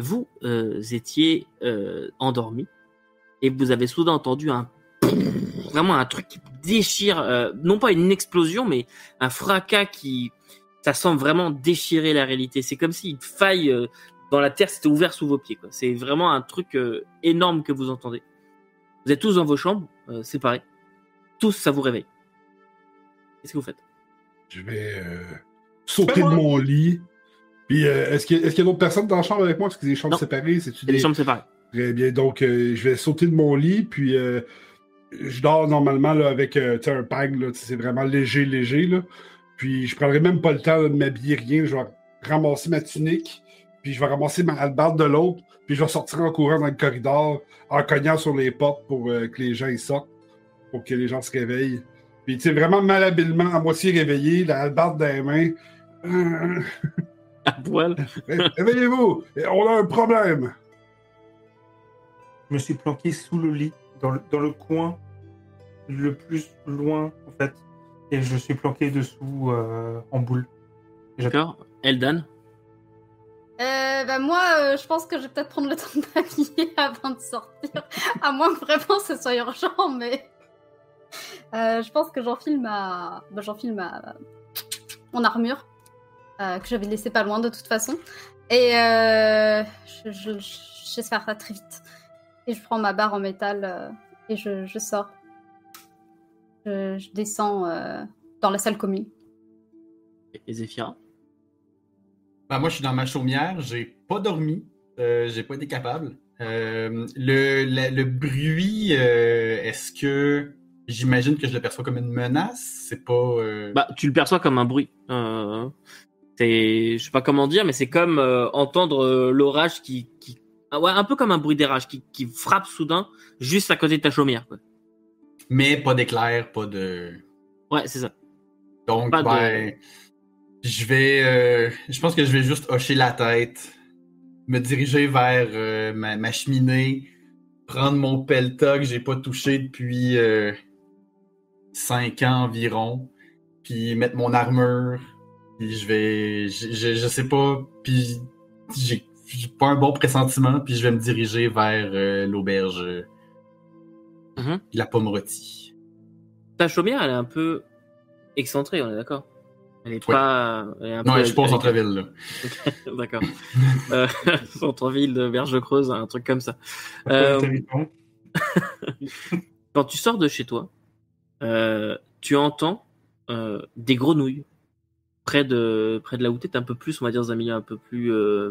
vous euh, étiez euh, endormi et vous avez soudain entendu un vraiment un truc qui déchire, euh, non pas une explosion, mais un fracas qui, ça semble vraiment déchirer la réalité. C'est comme si une faille euh, dans la terre s'était ouverte sous vos pieds. C'est vraiment un truc euh, énorme que vous entendez. Vous êtes tous dans vos chambres, euh, séparés. Tous, ça vous réveille. Qu'est-ce que vous faites? Je vais euh, sauter de mon lit. Puis, euh, est-ce qu'il y a, y d'autres personnes dans la chambre avec moi? Parce que des chambres Non. séparées, a des des... chambres séparées. Très bien. Donc, euh, je vais sauter de mon lit, puis euh, je dors normalement là, avec un pag. C'est vraiment léger, léger. Là. Puis, je prendrai même pas le temps là, de m'habiller, rien. Je vais ramasser ma tunique, puis je vais ramasser ma hallebarde de l'autre, puis je vais sortir en courant dans le corridor, en cognant sur les portes pour que les gens y sortent, pour que les gens se réveillent. Puis, tu sais, vraiment malhabilement, à moitié réveillé, la hallebarde dans les mains. À poil. Réveillez-vous! On a un problème! Je me suis planqué sous le lit, dans le, dans le coin le plus loin, en fait. Et je suis planqué dessous euh, en boule. D'accord. Eldan. Euh, bah moi, euh, je pense que je vais peut-être prendre le temps de m'habiller avant de sortir. à moins que vraiment ce soit urgent, mais... Euh, je pense que j'enfile ma... Bah, j'enfile ma... Mon armure, que j'avais laissé pas loin de toute façon. Et euh, je, je, je sais faire ça très vite. Et je prends ma barre en métal euh, et je, je sors. Je, je descends euh, dans la salle commune. Et Zéphira? Ben, moi, je suis dans ma chaumière, j'ai pas dormi, euh, j'ai pas été capable. Euh, le, la- le bruit, euh, est-ce que j'imagine que je le perçois comme une menace? C'est pas. euh, Bah, tu le perçois comme un bruit. C'est, je sais pas comment dire, mais c'est comme euh, entendre euh, l'orage qui, qui, ah ouais, un peu comme un bruit d'érage qui, qui frappe soudain juste à côté de ta chaumière. Quoi. Mais pas d'éclair, pas de. Ouais, c'est ça. Donc, Pas de- ben, je vais. euh, je pense que je vais juste hocher la tête, me diriger vers ma, ma cheminée, prendre mon pelta que j'ai pas touché depuis 5 ans environ, puis mettre mon armure, puis je vais. Je, je, je sais pas, puis j'ai pas un bon pressentiment, puis je vais me diriger vers euh, l'auberge Mhm. la pomme rôtie. Ta chaumière, elle est un peu excentrée, on est d'accord? Elle est Ouais. pas. Elle est un Non, peu- je est- centre-ville, là. D'accord. euh, centre-ville de Berge-Creuse, un truc comme ça. Euh, quand tu sors de chez toi, euh, tu entends euh, des grenouilles près de près de là où t'es, un peu plus, on va dire dans un milieu un peu plus euh,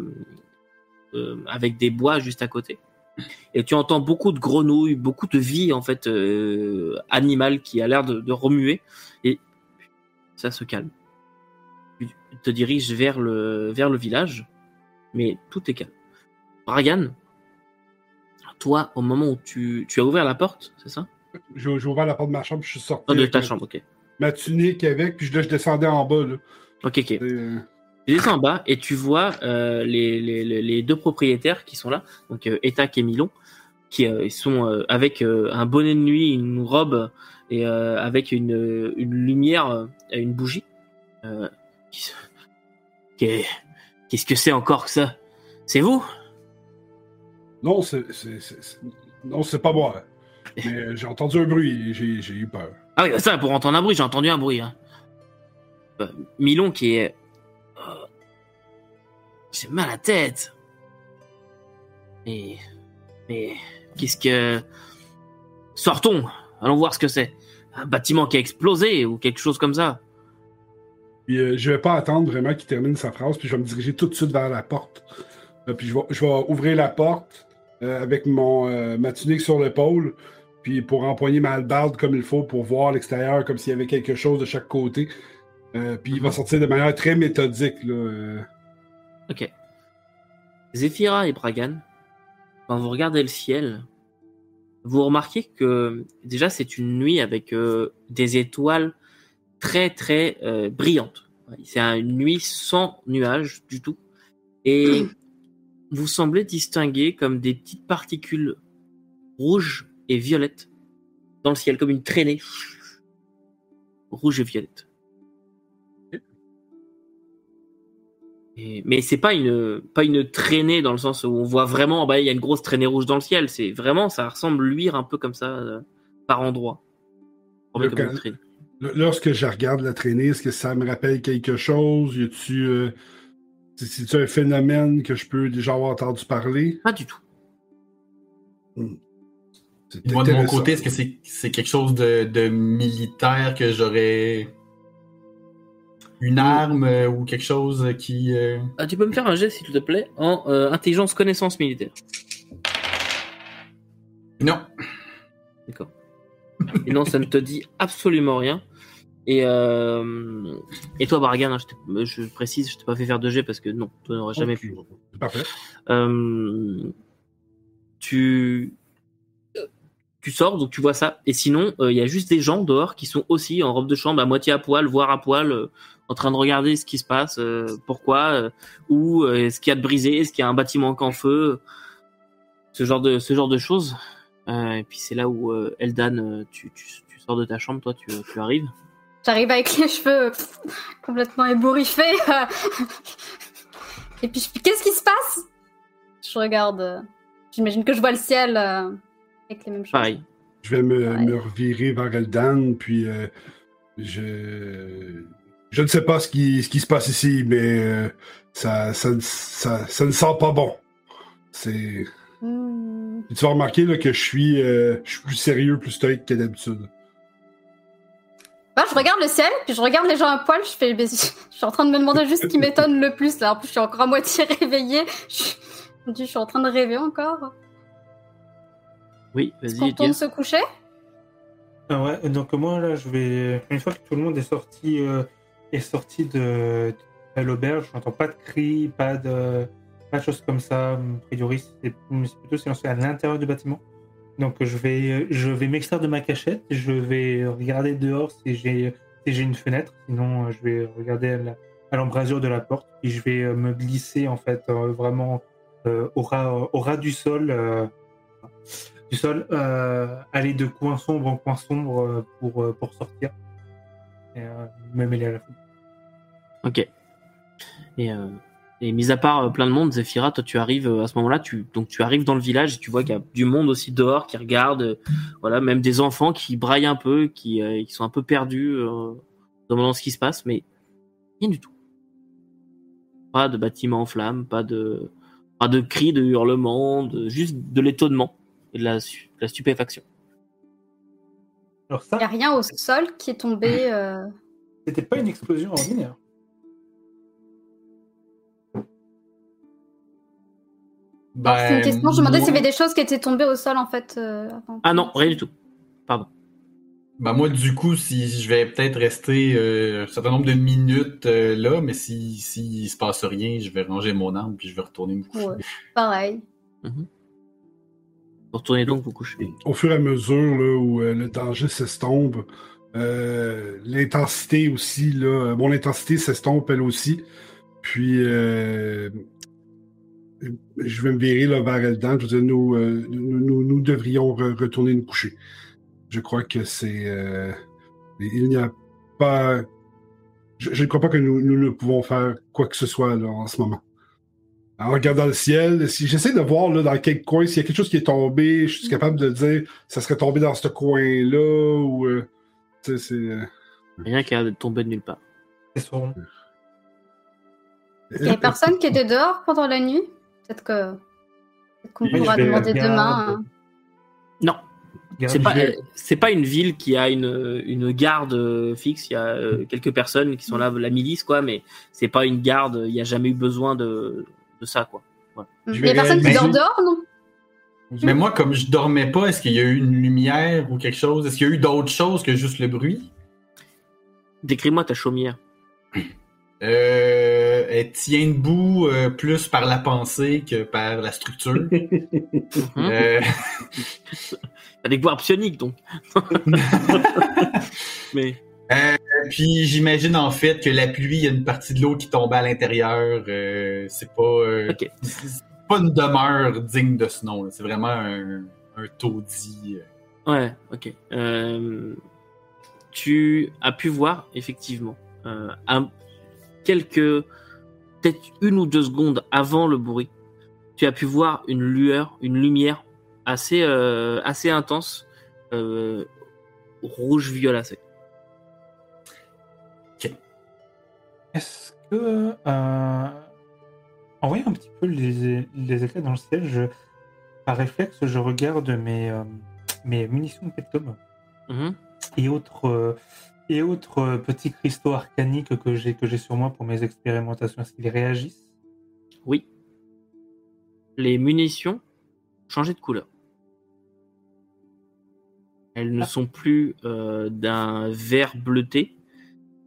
euh, avec des bois juste à côté. Et tu entends beaucoup de grenouilles, beaucoup de vie en fait euh, animale qui a l'air de, de remuer. Et ça se calme. Tu te diriges vers le vers le village, mais tout est calme. Bragan, toi, au moment où tu, tu as ouvert la porte, c'est ça? J'ai ouvert la porte de ma chambre, je suis sorti. Oh, de ta chambre, ok. Ma tunique avec, puis là, je descendais en bas. Là. Ok, ok. Et, euh, Tu descends en bas et tu vois euh, les, les, les- deux propriétaires qui sont là, donc euh, Etac et Milon, qui euh, sont euh, avec un bonnet de nuit, une robe et avec une, une lumière, euh, une bougie. Qu'est-ce que c'est encore que ça? C'est vous? Non, c'est non, c'est pas moi. Mais j'ai entendu un bruit et j'ai j'ai eu peur. Ah oui, ça, pour entendre un bruit, j'ai entendu un bruit. Hein. Euh, Milon qui est... euh, J'ai mal à tête. Mais... Mais... Qu'est-ce que... Sortons, allons voir ce que c'est. Un bâtiment qui a explosé ou quelque chose comme ça. Puis euh, je vais pas attendre vraiment qu'il termine sa phrase, puis je vais me diriger tout de suite vers la porte. Euh, puis je vais, ouvrir la porte avec mon, ma tunique sur l'épaule, puis pour empoigner ma hallebarde comme il faut pour voir l'extérieur, comme s'il y avait quelque chose de chaque côté. Euh, puis il va Mhm. sortir de manière très méthodique. Là, euh. Ok. Zéphira et Bragan, quand vous regardez le ciel, vous remarquez que déjà c'est une nuit avec euh, des étoiles très très euh, brillantes. C'est un- une nuit sans nuages du tout. Et vous semblez distinguer comme des petites particules rouges et violettes dans le ciel, comme une traînée rouge et violette. Et- mais c'est pas une pas une traînée dans le sens où on voit vraiment bah il y a une grosse traînée rouge dans le ciel. C'est vraiment ça ressemble luire un peu comme ça euh, par Le comme. L- Lorsque je regarde la traînée, est-ce que ça me rappelle quelque chose? Y a-tu. euh, c'est- C'est-tu un phénomène que je peux déjà avoir entendu parler? Pas du tout. C'est Moi, de mon côté, est-ce que c'est c'est quelque chose de, de militaire que j'aurais une arme euh, ou quelque chose qui. euh, Ah, tu peux me faire un geste s'il te plaît en euh, intelligence connaissance militaire. Non. D'accord. Et non, ça ne te dit absolument rien. Et, euh, et toi, Bargan, hein, je, précise, je t'ai pas fait faire de jet parce que non, tu n'aurais jamais pu. Parfait. Euh, tu, tu sors, donc tu vois ça. Et sinon, euh, il y a juste des gens dehors qui sont aussi en robe de chambre, à moitié à poil, voire à poil, euh, en train de regarder ce qui se passe, euh, pourquoi, euh, où, euh, est-ce qu'il y a de brisé, est-ce qu'il y a un bâtiment en feu, ce genre de, ce genre de choses. Euh, et puis c'est là où euh, Eldan, euh, tu, tu, tu sors de ta chambre, toi, tu, tu arrives. J'arrive avec les cheveux complètement ébouriffés. Et puis, qu'est-ce qui se passe? Je regarde. euh, J'imagine que je vois le ciel euh, avec les mêmes choses. Pareil. Je vais me, Ouais. me revirer vers Eldan, puis euh, je. Je ne sais pas ce qui, ce qui se passe ici, mais euh, ça, ça, ça, ça ne sent pas bon. C'est. Hmm. Tu vas remarquer là, que je suis, euh, je suis plus sérieux, plus stoïque que d'habitude. Bah, je regarde le ciel, puis je regarde les gens à poil, je fais. Je suis en train de me demander juste ce qui m'étonne le plus là. En plus, je suis encore à moitié réveillée. Je... Je suis en train de rêver encore. Oui, Est-ce vas-y, qu'on retourne Edir. se coucher? Ah ouais, donc moi là, je vais. Une fois que tout le monde est sorti, euh, est sorti de, de l'auberge, j'entends pas de cris, pas de, pas de choses comme ça. A priori, c'est c'est plutôt silencieux à l'intérieur du bâtiment. Donc je vais, je vais m'extraire de ma cachette, je vais regarder dehors si j'ai, si j'ai une fenêtre. Sinon, euh, je vais regarder à l'embrasure de la porte et je vais euh, me glisser en fait euh, vraiment euh, au ras, au ras du sol. Du sol, euh, aller de coin sombre en coin sombre euh, pour, euh, pour sortir. Et me mêler à la foule. Ok. Et, et mis à part plein de monde, Zephyra, toi tu arrives à ce moment-là, tu donc tu arrives dans le village et tu vois qu'il y a du monde aussi dehors qui regarde, voilà, même des enfants qui braillent un peu, qui, qui sont un peu perdus, euh, demandant ce qui se passe, mais rien du tout. Pas de bâtiment en flammes, pas de pas de cris, de hurlements, juste de l'étonnement et de la, su- de la stupéfaction. Alors Il n'y a rien au sol qui est tombé. euh, c'était pas une explosion ordinaire. Ben, C'est une question. Je me demandais s'il y avait des choses qui étaient tombées au sol en fait. euh, avant. Ah non, rien du tout. Ben moi, du coup, si je vais peut-être rester euh, un certain nombre de minutes euh, là, mais si s'il se passe rien, je vais ranger mon arme puis je vais retourner me coucher. Ouais, pareil. Retournez donc vous coucher. Au fur et à mesure là, où euh, le danger s'estompe, euh, l'intensité aussi, là, euh, mon intensité s'estompe elle aussi. Puis euh, je vais me virer là, vers Eldan. Je veux dire, nous, euh, nous, devrions re- retourner nous coucher. Je crois que c'est. euh, il n'y a pas. Je, je ne crois pas que nous, ne pouvons faire quoi que ce soit en ce moment. En regardant le ciel, si j'essaie de voir là, dans quel coin, s'il y a quelque chose qui est tombé, je suis capable de dire ça serait tombé dans ce coin-là ou. euh, c'est. euh, Rien qui a l'air de tomber de nulle part. C'est son- Il n'y a personne qui était dehors pendant la nuit? Peut-être que. Qu'on pourra demander demain. hein. Non, C'est pas, euh, c'est pas une ville qui a une, une garde euh, fixe. Il y a euh, quelques personnes qui sont là, la milice, quoi, mais c'est pas une garde. Il n'y a jamais eu besoin de, de ça, quoi. Je Il n'y a personne qui réaliser- dort dehors, non? Mais moi, comme je dormais pas, est-ce qu'il y a eu une lumière ou quelque chose? Est-ce qu'il y a eu d'autres choses que juste le bruit? Décris-moi ta chaumière. Euh, elle tient debout euh, plus par la pensée que par la structure. Mhm. Euh, T'as des pouvoirs psioniques, donc. mais puis j'imagine en fait que la pluie, il y a une partie de l'eau qui tombait à l'intérieur. euh, c'est pas, euh, c'est pas une demeure digne de ce nom. là. C'est vraiment un, un taudis. euh. ouais, ok. Euh, tu as pu voir effectivement un, quelques peut-être une ou deux secondes avant le bruit, tu as pu voir une lueur, une lumière assez, assez intense, rouge violacé. Que. Euh... En voyant un petit peu les, les éclats dans le ciel, je, par réflexe, je regarde mes, euh, mes munitions de Pectum Mhm. et autres, euh, et autres petits cristaux arcaniques que j'ai que j'ai sur moi pour mes expérimentations. Est-ce qu'ils réagissent? Oui. Les munitions ont changé de couleur. Elles ne Ah. sont plus euh, d'un vert bleuté,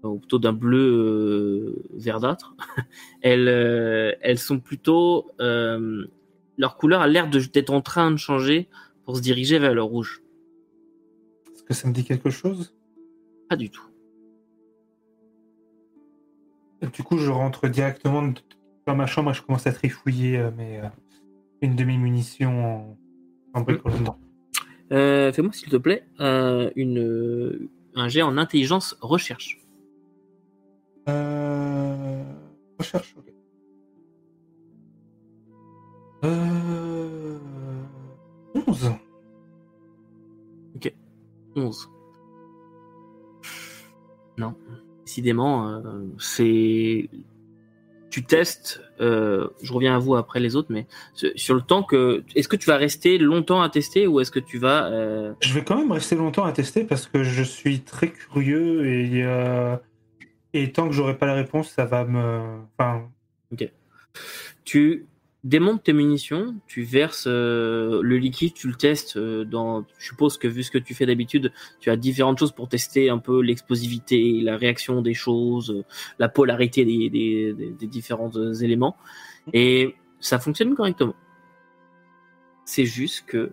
ou plutôt d'un bleu euh, verdâtre. elles, euh, elles sont plutôt... euh, leur couleur a l'air d'être en train de changer pour se diriger vers le rouge. Est-ce que ça me dit quelque chose? Pas du tout. Du coup, je rentre directement dans ma chambre et je commence à trifouiller euh, mes, euh, une de mes munitions en, en bricolant. Euh, Fais-moi s'il te plaît euh, une, euh, un jet en intelligence recherche. Euh... Recherche, ok. Euh... 11. 11. Non. Décidément, euh, c'est. Tu testes, euh, je reviens à vous après les autres, mais sur le temps que. Est-ce que tu vas rester longtemps à tester ou est-ce que tu vas. euh, Je vais quand même rester longtemps à tester parce que je suis très curieux et, et tant que j'aurai pas la réponse, ça va me. Enfin, Tu démontes tes munitions, tu verses euh, le liquide, tu le testes euh, dans. Je suppose que vu ce que tu fais d'habitude, tu as différentes choses pour tester un peu l'explosivité, la réaction des choses, euh, la polarité des, des, des- des différents euh, éléments. Et ça fonctionne correctement. C'est juste que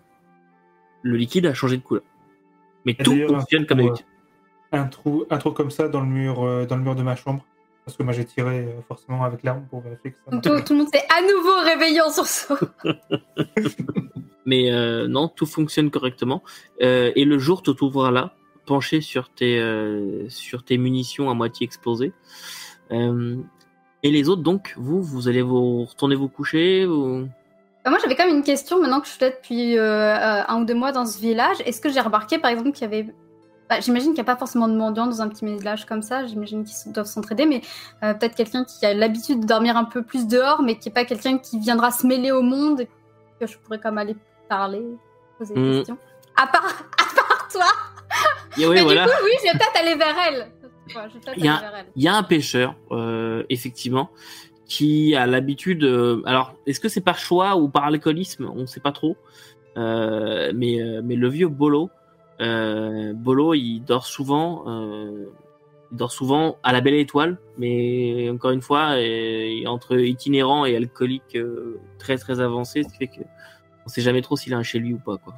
le liquide a changé de couleur. Mais tout fonctionne comme pour, d'habitude. Un trou, un trou comme ça dans le mur, euh, dans le mur de ma chambre. Parce que moi j'ai tiré euh, forcément avec l'arme pour vérifier que ça. Tout, tout le monde s'est à nouveau réveillé en sursaut. Mais euh, non, tout fonctionne correctement. Euh, et le jour te trouvera là, penché sur tes, euh, sur tes munitions à moitié explosées. Euh, et les autres, donc, vous, vous allez vous retourner vous coucher ou... Bah, moi, j'avais quand même une question maintenant que je suis là depuis un ou deux mois dans ce village. Est-ce que j'ai remarqué, par exemple, qu'il y avait. Bah, j'imagine qu'il n'y a pas forcément de mendiants dans un petit village comme ça. J'imagine qu'ils doivent s'entraider, mais euh, peut-être quelqu'un qui a l'habitude de dormir un peu plus dehors, mais qui n'est pas quelqu'un qui viendra se mêler au monde, et que je pourrais comme aller parler, poser des Mm. questions. À part, à part toi Et oui, Mais voilà. du coup, oui, je vais peut-être aller vers elle. Ouais, Il y elle. Il y a un pêcheur, euh, effectivement, qui a l'habitude. euh, alors, est-ce que c'est par choix ou par alcoolisme? On ne sait pas trop. Euh, mais, mais le vieux Bolo, euh, Bolo, il dort souvent. euh, il dort souvent à la belle étoile, mais encore une fois, euh, entre itinérant et alcoolique euh, très très avancé, ce qui fait que on sait jamais trop s'il a un chez lui ou pas. Quoi.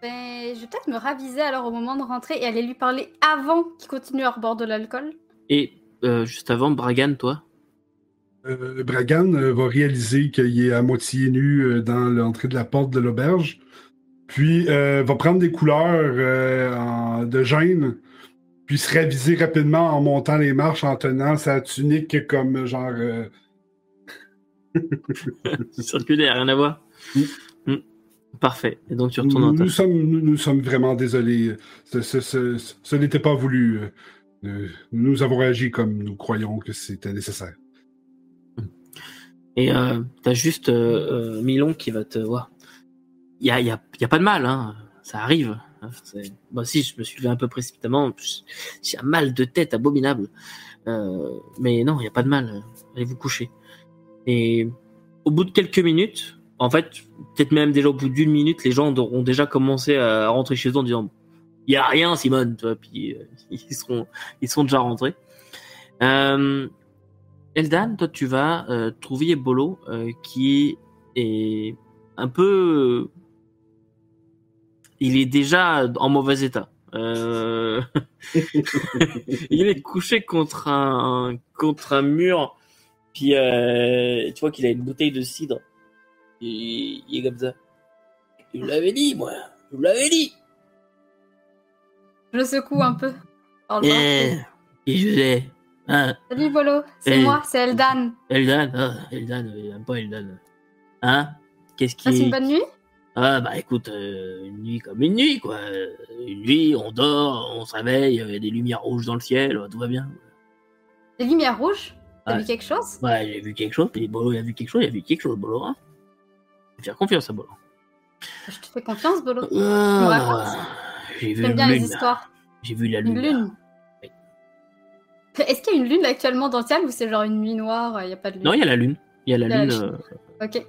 Ben, je vais peut-être me raviser alors au moment de rentrer et aller lui parler avant qu'il continue à reboire de l'alcool. Et euh, juste avant, Bragan, toi? Euh, Bragan va réaliser qu'il est à moitié nu dans l'entrée de la porte de l'auberge. Puis euh, va prendre des couleurs euh, en- de gêne. Puis se raviser rapidement en montant les marches en tenant sa tunique comme genre. euh, Circulaire, rien à voir. Mm. Mm. Parfait. Et donc tu retournes nous, sommes, nous, nous sommes vraiment désolés. Ce, ce- ce- ce- ce n'était pas voulu. Nous avons agi comme nous croyons que c'était nécessaire. Et euh, t'as juste Milon qui va te voir. Il y a, y, a, y a pas de mal, hein. ça arrive. Moi aussi, je me suis levé un peu précipitamment. J'ai un mal de tête abominable. Euh, mais non, il y a pas de mal. Allez vous coucher. Et au bout de quelques minutes, en fait, peut-être même déjà au bout d'une minute, les gens auront déjà commencé à rentrer chez eux en disant il y a rien, Simone. Puis euh, ils seront, ils sont déjà rentrés. Euh, Eldan, toi, tu vas trouver Bolo qui est un peu. Il est déjà en mauvais état. Euh, il est couché contre un contre un mur, puis euh, tu vois qu'il a une bouteille de cidre. Et il est comme ça. Je vous l'avais dit, moi. Je vous l'avais dit. Je le secoue un peu. Eh, et je l'ai. Hein Salut Bolo, c'est Et- moi, c'est Eldan. Eldan ah, Eldan, il aime pas Eldan. Hein? Qu'est-ce Passe qui une bonne nuit Ah bah écoute, euh, une nuit comme une nuit quoi. Euh, Une nuit, on dort, on se réveille, il y a des lumières rouges dans le ciel, tout va bien. Des lumières rouges? T'as vu quelque chose? Ouais, j'ai vu quelque chose, puis Bolo il a vu quelque chose, il a vu quelque chose, Bolo. Hein faire confiance à Bolo. Je te fais confiance, Bolo. Ah, j'ai vu bien les lune. histoires. J'ai vu la Une lune. lune. Oui. Est-ce qu'il y a une lune actuellement dans le ciel ou c'est genre une nuit noire, il n'y a pas de lune? Non, il y a la lune. Il y a la Il y a la lune. lune. euh, Ok.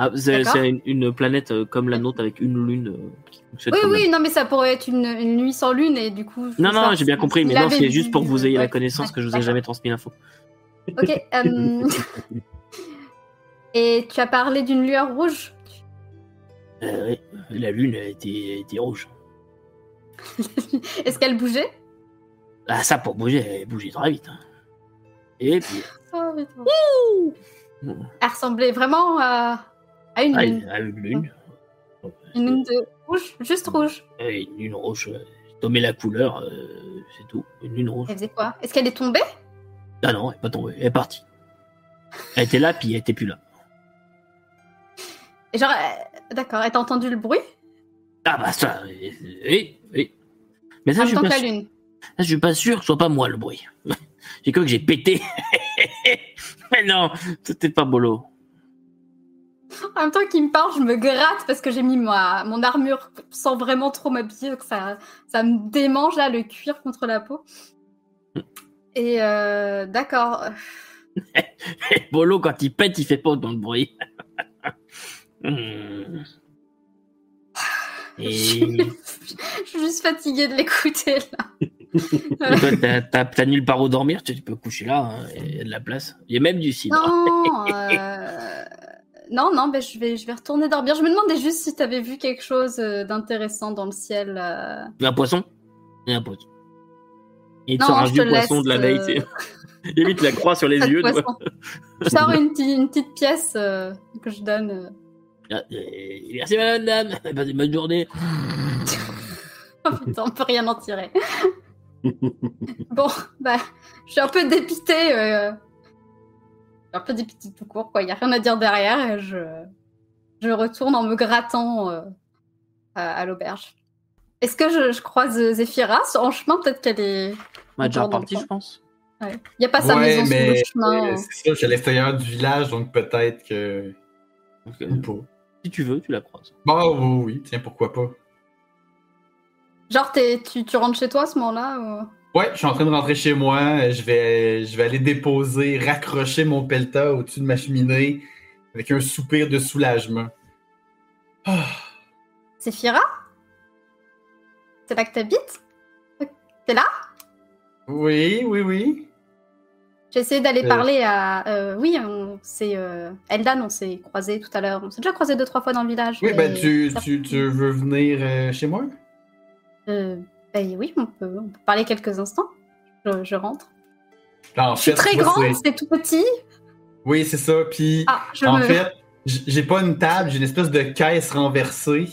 Ah, c'est une, une planète euh, comme la nôtre avec une lune euh, qui Oui, oui, non, mais ça pourrait être une, une nuit sans lune et du coup. Non, non, j'ai bien compris, mais non, c'est juste pour que vous ayez ouais. la connaissance que je vous ai jamais transmis l'info. Ok. euh, Et tu as parlé d'une lueur rouge? Euh, oui, la lune elle était, était rouge. Est-ce qu'elle bougeait? Ah, ça, pour bouger, elle bougeait très vite. hein. Et puis, Oh. Elle ressemblait vraiment à, une ah, lune. une lune. Une lune de rouge, juste rouge. Une lune rouge. euh, Tomber la couleur, euh, c'est tout. Une lune rouge. Elle faisait quoi? Est-ce qu'elle est tombée? Ah non, elle est pas tombée, elle est partie. Elle était là, puis elle était plus là. Et Genre, euh, d'accord, t'as entendu le bruit? Ah bah ça, oui, oui. Mais ça, en je suis, pas la sûr, lune. ça, je suis pas sûr que ce soit pas moi le bruit. J'ai cru que j'ai pété. Mais non, c'était pas bolo. En même temps qu'il me parle, je me gratte parce que j'ai mis ma, mon armure sans vraiment trop m'habiller, donc ça, ça me démange là le cuir contre la peau. Et euh, d'accord. Bolo, quand il pète, il fait pas autant de bruit. Et je suis juste fatiguée de l'écouter là. toi, t'as- t'as nulle part où dormir, tu peux coucher là, hein, il y a de la place. Il y a même du cidre. Non, euh, non, non, ben je vais, je vais retourner dormir. Je me demandais juste si t'avais vu quelque chose euh, d'intéressant dans le ciel. euh. Un poisson? A un poisson. Et il te Non, sort un vieux poisson laisse, de la veille, euh, tu sais. Limite la croix sur les yeux. tu. Je sors une, petite- une petite pièce euh, que je donne. Ah, Merci madame, passez une bonne journée. Oh putain, on peut rien en tirer. bon, bah, je suis un peu dépitée. euh, un peu dépitée tout court, quoi. Il n'y a rien à dire derrière et je, je retourne en me grattant euh, à, à l'auberge. Est-ce que je, je croise Zéphira en chemin? Peut-être qu'elle est. On est déjà Encore dans le reparti, coin. je pense. Il n'y a pas sa Ouais, maison sur mais le chemin. euh, c'est ça, je suis à l'extérieur du village, donc peut-être que. Pas. si tu veux, tu la croises. Bah oui, oui, tiens, pourquoi pas. Genre, t'es- tu, tu rentres chez toi à ce moment-là ou- Ouais, je suis en train de rentrer chez moi. Je vais, je vais aller déposer, raccrocher mon pelta au-dessus de ma cheminée avec un soupir de soulagement. Ah, Zéphira C'est là que t'habites? T'es là? Oui, oui, oui. J'ai essayé d'aller Euh. parler à. euh, oui, on s'est. euh, Eldan, on s'est croisés tout à l'heure. On s'est déjà croisés deux, trois fois dans le village. Oui, ben tu, tu, tu veux venir euh, chez moi? Ben oui, on peut, on peut parler quelques instants. Je, je rentre. En je suis fait, très grande, c'est- tout petit. Oui, c'est ça. Puis, Ah, je en me. fait, j'ai pas une table, j'ai une espèce de caisse renversée.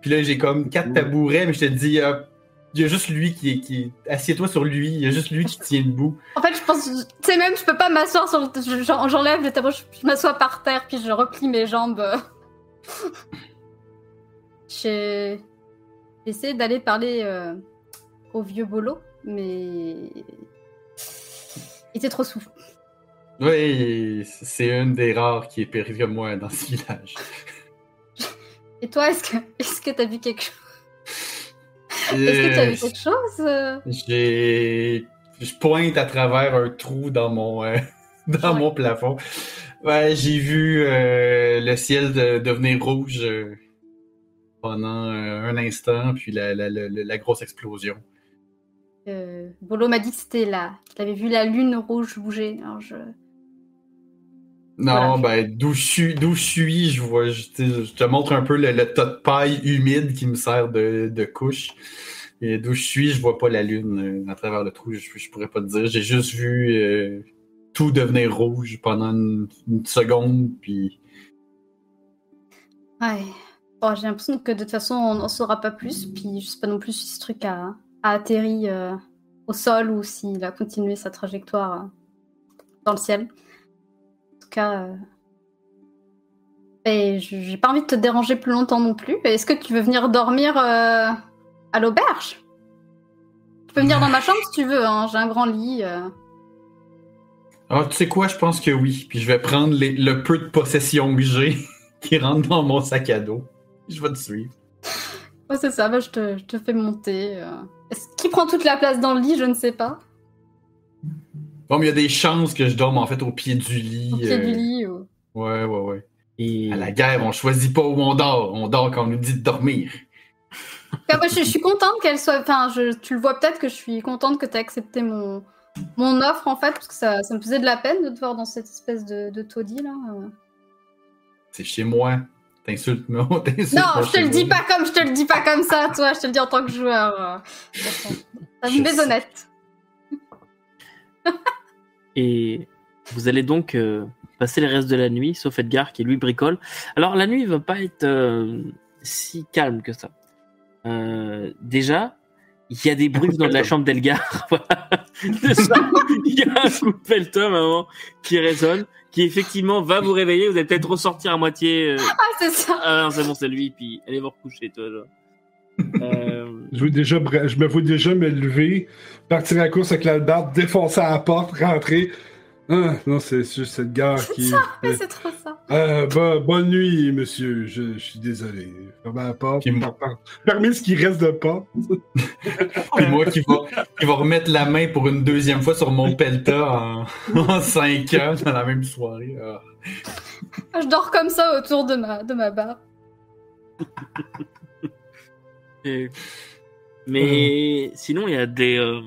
Puis là, j'ai comme quatre Ouh. tabourets, mais je te dis, euh, il y a juste lui qui est. Qui... Assieds-toi sur lui, il y a juste lui qui tient debout. En fait, je pense. Tu sais, même, je peux pas m'asseoir sur. je- J'enlève le tabouret, je, je m'assois par terre, puis je replie mes jambes. J'ai j'ai essayé d'aller parler euh, au vieux Bolo, mais. Il était trop souffle. Oui, c'est une des rares qui est pire que moi dans ce village. Et toi, est-ce que est-ce que t'as vu quelque chose? Est-ce que tu as vu quelque chose euh? J'ai. Je pointe à travers un trou dans mon, euh, dans Ouais. mon plafond. Ouais, j'ai vu euh, le ciel de- devenir rouge pendant euh, un instant, puis la, la, la, la grosse explosion. Euh, Bolo m'a dit que c'était là. qu'il avait vu la lune rouge bouger. Alors je... Non, Voilà. ben, d'où je suis, je suis, je vois, je, te- je te montre un peu le, le tas de paille humide qui me sert de, de couche. Et d'où je suis, je vois pas la lune euh, à travers le trou, je, je pourrais pas te dire. J'ai juste vu euh, tout devenir rouge pendant une, une seconde, puis Ouais. J'ai l'impression que de toute façon, on n'en saura pas plus. Puis je sais pas non plus si ce truc a, atterri euh, au sol ou s'il a continué sa trajectoire euh, dans le ciel. En tout cas, euh, j- j'ai pas envie de te déranger plus longtemps non plus. Est-ce que tu veux venir dormir à l'auberge? Tu peux venir dans ma chambre si tu veux. hein, J'ai un grand lit. Ah, tu sais quoi, je pense que oui. Puis je vais prendre le peu de possession que j'ai qui rentre dans mon sac à dos. Je vais te suivre. Ouais, c'est ça. bah, je, te, je te fais monter. euh. Est-ce qui prend toute la place dans le lit? Je ne sais pas. Bon, mais il y a des chances que je dorme en fait au pied du lit. Au pied euh, du lit. ou- Ouais, ouais, ouais. Et À la guerre, on choisit pas où on dort. On dort quand on nous dit de dormir. En tout cas, moi, je, je suis contente qu'elle soit. Enfin, je, tu le vois peut-être que je suis contente que tu aies accepté mon, mon offre en fait, parce que ça, ça me faisait de la peine de te voir dans cette espèce de, de taudis là. euh. C'est chez moi. T'insultes, Non, pas je te le dis pas comme je te le dis pas comme ça, toi. Je te le dis en tant que joueur. euh. Une sais. maisonnette. Et vous allez donc euh, passer les restes de la nuit, sauf Edgar qui lui bricole. Alors la nuit va pas être euh, si calme que ça. Euh, déjà, il y a des bruits dans la chambre d'Elgar. Il y a un coup de un moment qui résonne, qui effectivement va vous réveiller. Vous allez peut-être ressortir à moitié. euh, Ah, c'est ça. ah non, c'est bon, c'est lui. Puis allez vous recoucher, toi. Genre. Euh, Je, veux déjà, bra- je me vois déjà me lever, partir à la course avec l'albarde, défoncer à la porte, rentrer. Ah, non, c'est juste cette gare qui. Mais c'est trop ça. Euh, bo- bonne nuit, monsieur. Je, je suis désolé. Fermez la porte. Puis- Permis ce qui reste de porte. Puis moi qui va, qui va remettre la main pour une deuxième fois sur mon pelta en, en 5 ans dans la même soirée. Ah. Je dors comme ça autour de ma, de ma barre. Et- Mais sinon, il y a des euh,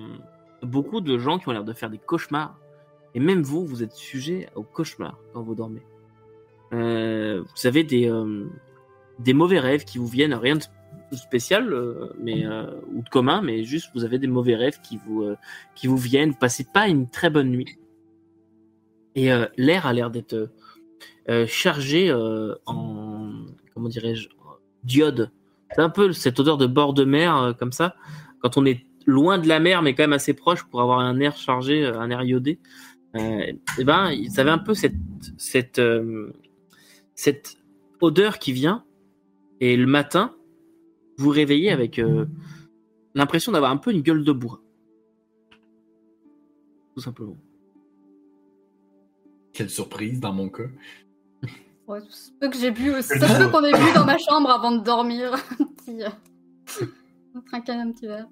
beaucoup de gens qui ont l'air de faire des cauchemars. Et même vous, vous êtes sujet aux cauchemars quand vous dormez. Euh, vous avez des euh, des mauvais rêves qui vous viennent, rien de spécial, euh, mais ou de commun, mais juste vous avez des mauvais rêves qui vous qui vous viennent. Vous passez pas une très bonne nuit. Et l'air a l'air d'être chargé en comment dirais-je d'iode. C'est un peu cette odeur de bord de mer comme ça. Quand on est loin de la mer, mais quand même assez proche pour avoir un air chargé, un air iodé. Euh, et ben, ils avaient un peu cette cette euh, cette odeur qui vient. Et le matin, vous vous réveillez avec euh, l'impression d'avoir un peu une gueule de bois. Tout simplement. Quelle surprise dans mon cas. Ouais, tout ce peu que j'ai bu, ça peut qu'on ait bu dans ma chambre avant de dormir. un petit. euh, un petit verre.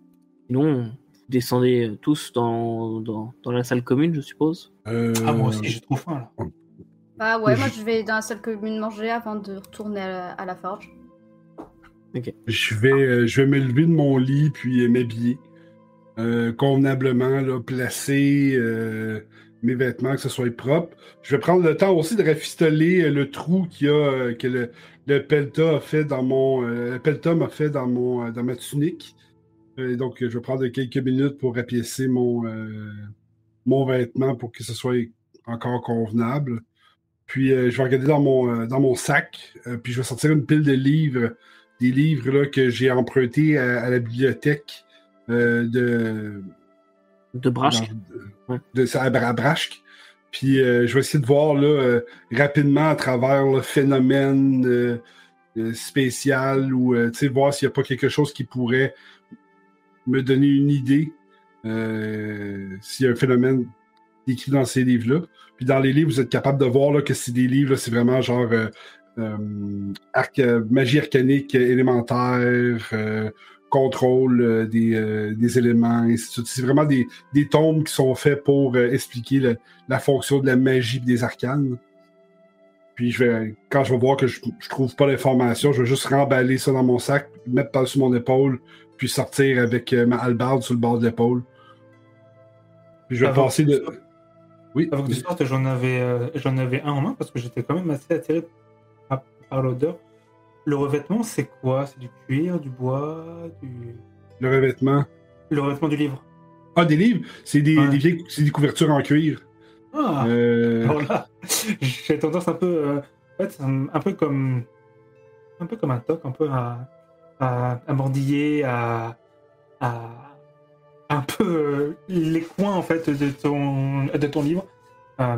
Sinon, vous descendez tous dans, dans, dans la salle commune, je suppose. Euh, Ah, moi aussi, j'ai trop faim là. Bah ouais, Je- moi je vais dans la salle commune manger avant de retourner à la, à la forge. Je vais, euh, je vais me lever de mon lit puis euh, m'habiller euh, convenablement, là, placer euh, mes vêtements, que ce soit propre. Je vais prendre le temps aussi de rafistoler euh, le trou qu'il y a, euh, que le, le pelta a fait dans mon, euh, le pelta m'a fait dans mon, euh, dans ma tunique. Euh, donc, je vais prendre quelques minutes pour rapiécer mon, euh, mon vêtement pour que ce soit encore convenable. Puis, euh, je vais regarder dans mon, euh, dans mon sac, puis je vais sortir une pile de livres des livres là, que j'ai empruntés à, à la bibliothèque de, De dans- Ouais. de, à, Bra- à Brashk. Puis je vais essayer de voir là, rapidement à travers le phénomène spécial ou tu sais, voir s'il n'y a pas quelque chose qui pourrait me donner une idée euh, s'il y a un phénomène écrit dans ces livres-là. Puis dans les livres, vous êtes capable de voir là, que c'est des livres, c'est vraiment genre euh, euh, arc- magie arcanique élémentaire, contrôle des, des éléments. C'est vraiment des, des qui sont faits pour expliquer la fonction de la magie des arcanes. Puis je vais, quand je vais voir que je, je trouve pas l'information, je vais juste remballer ça dans mon sac, mettre par-dessus mon épaule, puis sortir avec euh, ma hallebarde sur le bord de l'épaule. Puis je vais Avant passer de. Oui. Avant que tu sortes, j'en avais, euh, j'en avais un en main? Parce que j'étais quand même assez attiré par, par l'odeur. Le revêtement, c'est quoi? C'est du cuir, du bois, du... Le revêtement. Le revêtement du livre. Ah, des livres? C'est des, Ouais. des vieilles- des couvertures en cuir. Ah Euh, Alors là, j'ai tendance un peu, euh, en fait, un, un peu comme, un peu comme un toc, un peu à, à, à mordiller, à, à, un peu euh, les coins en fait de ton, de ton livre. Euh,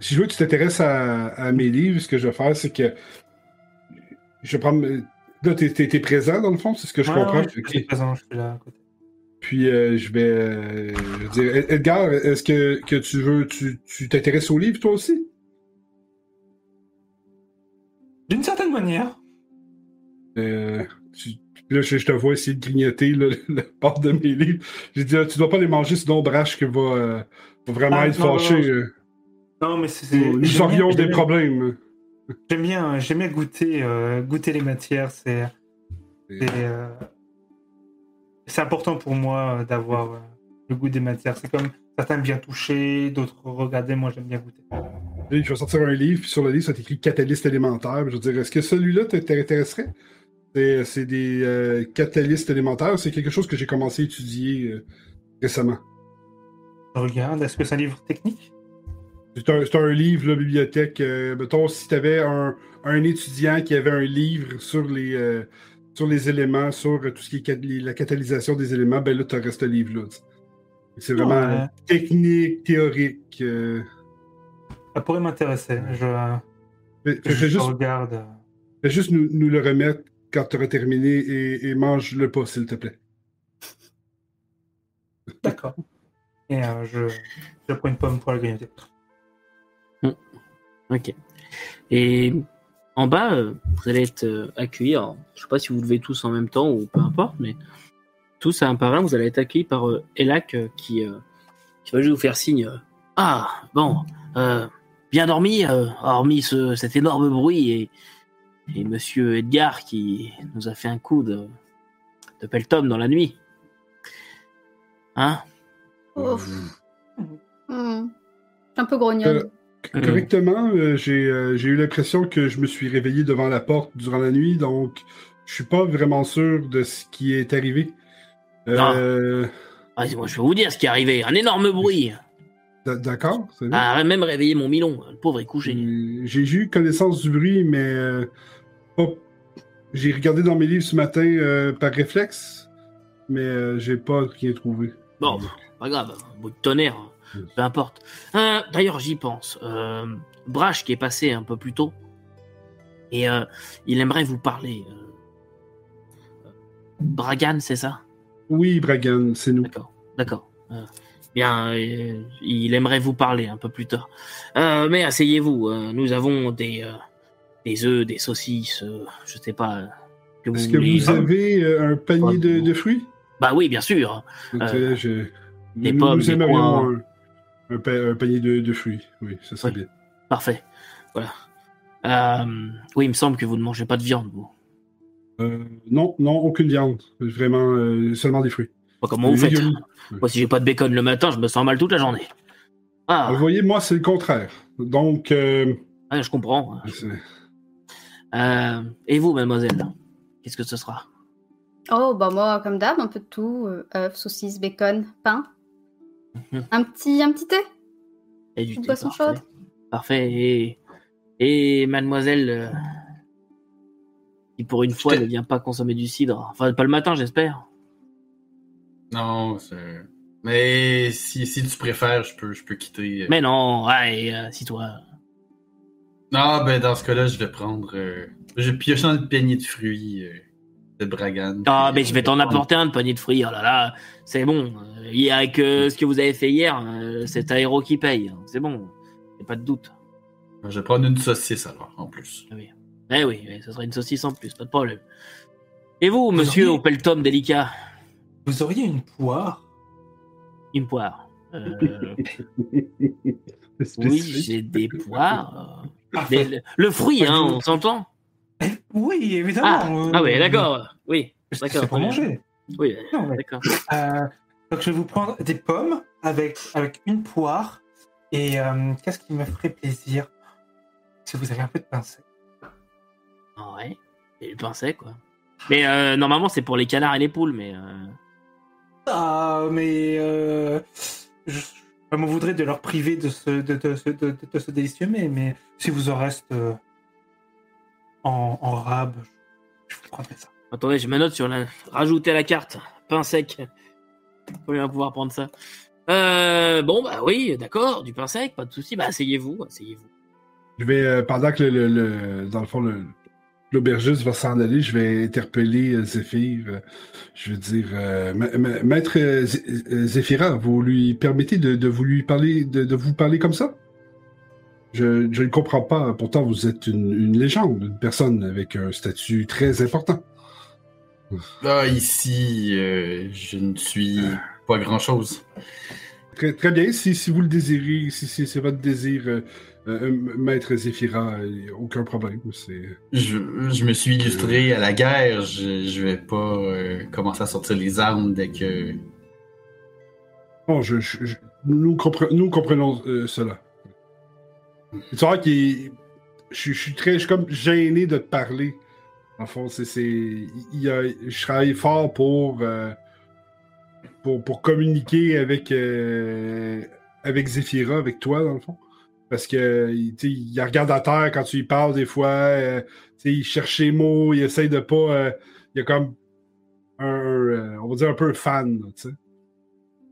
Si je veux que tu t'intéresses à, à mes livres, ce que je vais faire, c'est que je vais prendre. Là, t'es, t'es présent dans le fond, c'est ce que je ouais, comprends. ouais, je Ok. suis présent, je suis là à côté. Puis euh, je vais, je dire, Ed- Edgar, est-ce que, que tu veux, tu, tu t'intéresses aux livres toi aussi? D'une certaine manière. Euh, tu- là, je, je te vois essayer de grignoter là, le de mes livres. J'ai dit, ah, tu dois pas les manger, sinon Brash qui va, euh, va vraiment Ah, être non, fâché. non, euh. Non, mais c'est. Nous aurions des problèmes. J'aime bien, j'aime bien goûter, euh, goûter les matières. C'est, important pour moi d'avoir le goût des matières. C'est comme certains bien toucher, d'autres regarder. Moi, j'aime bien goûter. Je vais sortir un livre, puis sur le livre, ça écrit catalyste élémentaire. Je veux dire, est-ce que celui-là t'intéresserait? C'est, des euh, catalystes élémentaires. C'est quelque chose que j'ai commencé à étudier euh, récemment. Je regarde. Est-ce que c'est un livre technique? C'est un, livre, la bibliothèque. euh, mettons, si tu avais un, un étudiant qui avait un livre sur les, sur les éléments, sur tout ce qui est les- la catalysation des éléments, ben là, tu aurais ce livre-là. C'est vraiment Ouais. technique, théorique. Ça pourrait m'intéresser. Je, fais je juste, regarde. juste nous, nous le remettre quand tu auras terminé et, et mange-le pas, s'il te plaît. D'accord. Et euh, je, je prends une pomme pour la grignoter. Ok. Et en bas, euh, vous allez être euh, accueillis. alors, je sais pas si vous levez tous en même temps ou peu importe, mais tous à un par un, vous allez être accueillis par euh, Elak euh, qui, euh, qui va juste vous faire signe. ah, bon, euh, bien dormi, euh, hormis ce, cet énorme bruit et, et Monsieur Edgar qui nous a fait un coup de, de pelletom dans la nuit. Hein? Ouf. Hmm. Je suis un peu grognonne. Euh, Mhm. Correctement, euh, j'ai euh, j'ai eu l'impression que je me suis réveillé devant la porte durant la nuit, donc je suis pas vraiment sûr de ce qui est arrivé. Euh, Ah, moi, je vais vous dire ce qui est arrivé. Un énorme bruit. D'accord. Ah, même réveillé mon milon. Le pauvre est couché. J'ai eu connaissance du bruit, mais pas- j'ai regardé dans mes livres ce matin euh, par réflexe, mais euh, j'ai pas rien trouvé. Bon, pas grave, bout de tonnerre, hein. peu importe. Euh, D'ailleurs, j'y pense. Euh, Brash qui est passé un peu plus tôt, et il aimerait vous parler. Bragan, c'est ça? Oui, Bragan, c'est nous. D'accord, d'accord. Bien, il aimerait vous parler un peu plus tard. Mais asseyez-vous, nous avons des, des œufs, des saucisses, euh, je sais pas. euh, que vous Est-ce que voulez. vous avez euh, un panier de, fruits? Bah oui, bien sûr. Je- des nous, pommes, nous des aimerions poires. un, un pa- un panier de, de fruits. Oui, ça serait Oui. bien. Parfait. Voilà. Euh, oui, il me semble que vous ne mangez pas de viande, vous. Euh, non, non, aucune viande. Vraiment, euh, seulement des fruits. Pas comment vous faites? Moi, si j'ai pas de bacon le matin, je me sens mal toute la journée. Ah, Vous voyez, moi, c'est le contraire. Donc, ouais, je comprends. Euh, et vous, mademoiselle Qu'est-ce que ce sera? Oh, bah moi, comme d'hab, un peu de tout. euh, œufs, saucisses, bacon, pain. Mhm. Un petit, un petit thé Et du Une thé, boisson parfait. chaude. Parfait. Et, et mademoiselle, euh, qui pour une fois ne vient pas consommer du cidre. Enfin, pas le matin, j'espère. Non, c'est. Mais si, si tu préfères, je peux, je peux quitter. Mais non, ouais, euh, si toi. Non, ben dans ce cas-là, je vais prendre. Euh... Je vais piocher dans le panier de fruits euh, de Bragan. Ah, mais je vais t'en apporter un de panier de fruits. Oh là là, c'est bon. Il y a que ce que vous avez fait hier, euh, c'est Aéro qui paye. C'est bon, y a pas de doute. Je vais prendre une saucisse alors, en plus. Eh oui, oui, ce sera une saucisse en plus, pas de problème. Et vous, monsieur auriez- au pelletom délicat Vous auriez une poire? Une poire. Euh, oui, j'ai des poires. Parfait. le, le fruit, hein, on s'entend Eh, Oui, ah, évidemment. euh, ah oui, d'accord. Oui, C'est d'accord. c'est pour manger. Oui, d'accord. Euh, donc je vais vous prendre des pommes avec, avec une poire. Et euh, qu'est-ce qui me ferait plaisir Si vous avez un peu de pincée. Ah ouais, et le pincet, quoi. Mais euh, normalement, c'est pour les canards et les poules, mais... euh, Ah, mais euh, je, je m'en voudrais de leur priver de ce, de, de, ce- de, de- de ce délicieux mets, mais si vous en reste euh, en, en rab, je vous prendrai ça. Attendez, je me note sur la... Rajouter à la carte. pain sec. Faut bien pouvoir prendre ça. Euh, bon, bah oui, d'accord, du pain sec, pas de souci. Bah, asseyez-vous, asseyez-vous. Je vais, euh, pendant que le, le- le- dans le fond, le- l'aubergiste va s'en aller, je vais interpeller euh, Zéphyr. euh, je vais dire, euh, Ma- Ma- Maître Zé- Zéphira, vous lui permettez de, de vous lui parler, de, de vous parler comme ça? Je, je ne comprends pas. Pourtant, vous êtes une, une légende, une personne avec un statut très important. Ah, ici, euh, je ne suis pas grand-chose. Très, très bien. Si, si vous le désirez, si, si c'est votre désir, euh, euh, Maître Zéphira, euh, aucun problème. Je, je me suis illustré à la guerre. Je, je vais pas commencer à sortir les armes dès que. Bon, je, nous, compre- nous comprenons cela. C'est vrai que je, suis- très, je suis comme gêné de te parler. En fond, c'est, c'est, il y a, je travaille fort pour, euh, pour, pour communiquer avec, euh, avec Zéphira, avec toi, dans le fond. Parce que, il regarde à terre quand tu lui parles des fois. euh, il cherche les mots, il essaye de pas. euh, il y a comme un, euh, on va dire un peu fan, tu sais.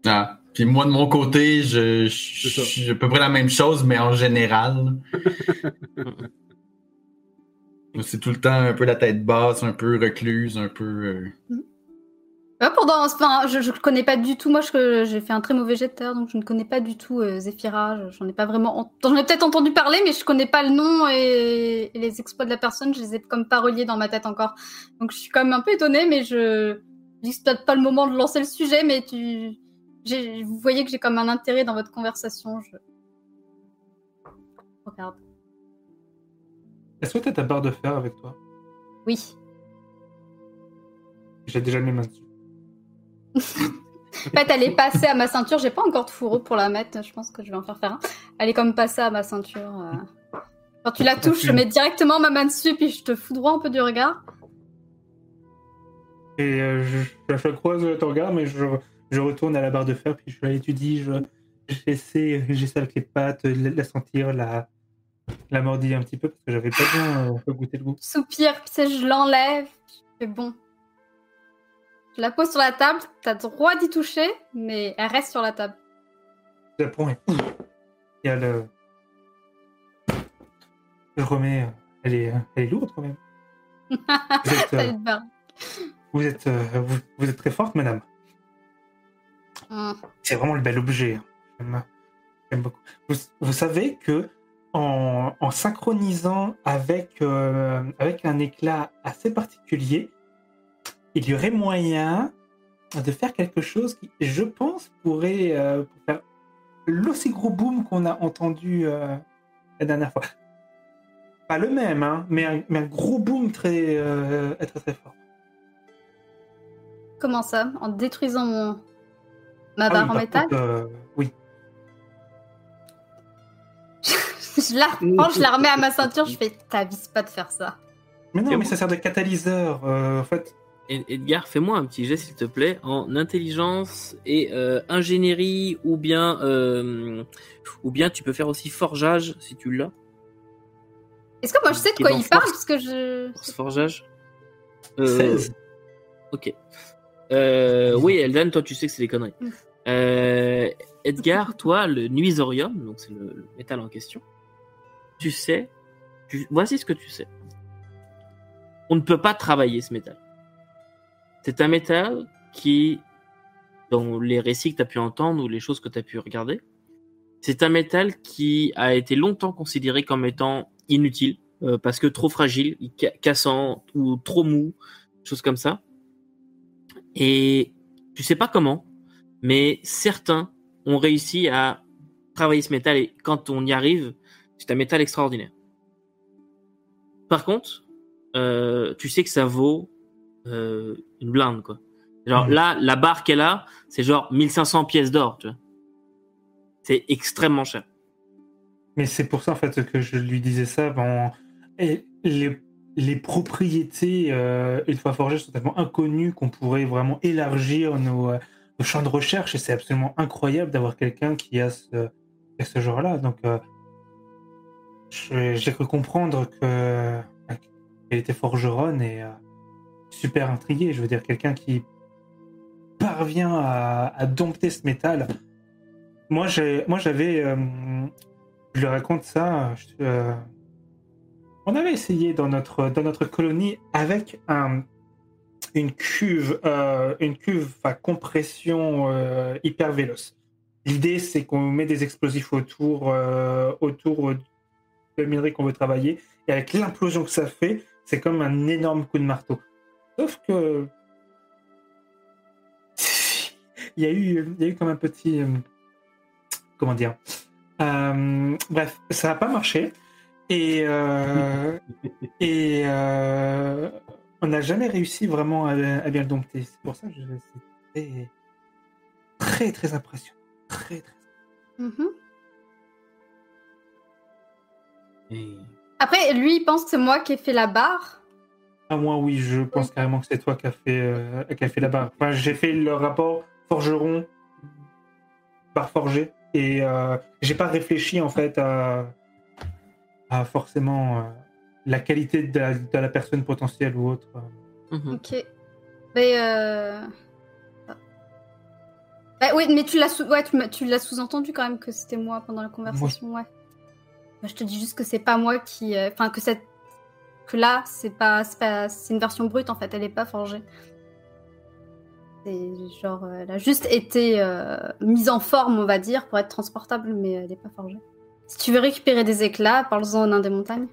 Ah. Puis moi, de mon côté, je, je, je suis à peu près la même chose, mais en général. C'est tout le temps un peu la tête basse, un peu recluse, un peu. euh, Ouais, pendant, enfin, je, je connais pas du tout. Moi, j'ai fait un très mauvais jet de terre, donc je ne connais pas du tout euh, Zéphira. J'en ai pas vraiment. en- J'en ai peut-être entendu parler, mais je connais pas le nom et, et les exploits de la personne. Je les ai comme pas reliés dans ma tête encore. Donc, je suis quand même un peu étonnée, mais je. Je dis peut-être pas le moment de lancer le sujet, mais tu. Vous voyez que j'ai comme un intérêt dans votre conversation. Je. Regarde. Est-ce que t'as ta barre de fer avec toi? Oui. J'ai déjà mes mains dessus. En fait, elle est passée à ma ceinture. J'ai pas encore de fourreau pour la mettre. Je pense que je vais en faire faire un. Elle est comme passée à ma ceinture. euh. Quand tu la touches, je mets directement ma main dessus, puis je te foudroie un peu du regard. Et euh, je, je, croise ton regard, mais je, je retourne à la barre de fer, puis je la étudie, je, j'essaie, j'essaie avec les pattes, la, la sentir, la, la un petit peu, parce que j'avais pas bien euh, goûté le goût. Soupire, puis je l'enlève. C'est bon. Je la pose sur la table. T'as droit d'y toucher, mais elle reste sur la table. Je la prends et il y a le. Je remets. euh, Elle est, elle est lourde quand même. Vous êtes, euh, vous êtes, euh, vous, vous êtes très forte, madame. Hum. C'est vraiment le bel objet. hein. J'aime j'aime beaucoup. Vous, vous savez que en, en synchronisant avec, euh, avec un éclat assez particulier, il y aurait moyen de faire quelque chose qui, je pense, pourrait euh, faire l'aussi gros boom qu'on a entendu euh, la dernière fois. Pas le même, hein, mais, un, mais un gros boom très, euh, très, très fort. Comment ça? En détruisant mon... ma Ah barre oui, en par métal? contre, euh, oui. Je la reprends, je la remets à ma ceinture. Je fais T'avises pas de faire ça. Mais non, mais ça sert de catalyseur. euh, en fait, Edgar, fais-moi un petit jet, s'il te plaît, en intelligence et euh, ingénierie, ou bien, euh, ou bien tu peux faire aussi forgeage, si tu l'as. Est-ce que moi je sais de quoi il parle. Parce que je. Force forgeage. Euh, 16. Ok. Euh, oui, Eldan, toi, tu sais que c'est des conneries. Mm. Euh, Edgar, toi, le nuisorium, donc c'est le, le métal en question, tu sais, tu- voici ce que tu sais. On ne peut pas travailler ce métal. C'est un métal qui, dans les récits que tu as pu entendre ou les choses que tu as pu regarder, c'est un métal qui a été longtemps considéré comme étant inutile, euh, parce que trop fragile, ca- cassant ou trop mou, choses comme ça. Et tu sais pas comment, mais certains ont réussi à travailler ce métal et quand on y arrive, c'est un métal extraordinaire. Par contre, euh, tu sais que ça vaut euh, une blinde, quoi. Genre Mhm. là, la barre qu'elle a, c'est genre 1500 pièces d'or, tu vois. C'est extrêmement cher. Mais c'est pour ça en fait que je lui disais ça. Bon, et les, les propriétés, euh, une fois forgées, sont tellement inconnues qu'on pourrait vraiment élargir nos, euh, nos champs de recherche. Et c'est absolument incroyable d'avoir quelqu'un qui a ce, genre-là. Donc, euh, j'ai cru comprendre que qu'elle était forgeronne et super intriguée. Je veux dire, quelqu'un qui parvient à, dompter ce métal. Moi, moi, j'avais, euh, je le raconte ça. euh, on avait essayé dans notre dans notre colonie avec un une cuve, euh, une cuve à compression hyper véloce. L'idée, c'est qu'on met des explosifs autour, autour de minerai qu'on veut travailler, et avec l'implosion que ça fait, c'est comme un énorme coup de marteau. Sauf que il y a eu, il y a eu comme un petit, euh, comment dire, Euh, bref, ça n'a pas marché, et euh, et euh, on n'a jamais réussi vraiment à, à bien le dompter. C'est pour ça que c'était très très impressionnant, très très. Mhm. Et- Après, lui, il pense que c'est moi qui ai fait la barre. À moi, oui, je pense carrément que c'est toi qui as fait, euh, qui a fait la barre. Enfin, j'ai fait le rapport forgeron par forger et euh, j'ai pas réfléchi en fait à, à forcément euh, la qualité de la, de la personne potentielle ou autre. Mhm. Ok. Mais euh... bah oui, mais tu l'as sous... ouais, tu, m'as- tu l'as sous-entendu quand même que c'était moi pendant la conversation, ouais. Bah, je te dis juste que c'est pas moi qui, enfin que cette, que là c'est pas, c'est pas, c'est une version brute en fait, elle est pas forgée. C'est genre, euh, elle a juste été euh, mise en forme, on va dire, pour être transportable, mais elle est pas forgée. Si tu veux récupérer des éclats, parle-en au nain des montagnes.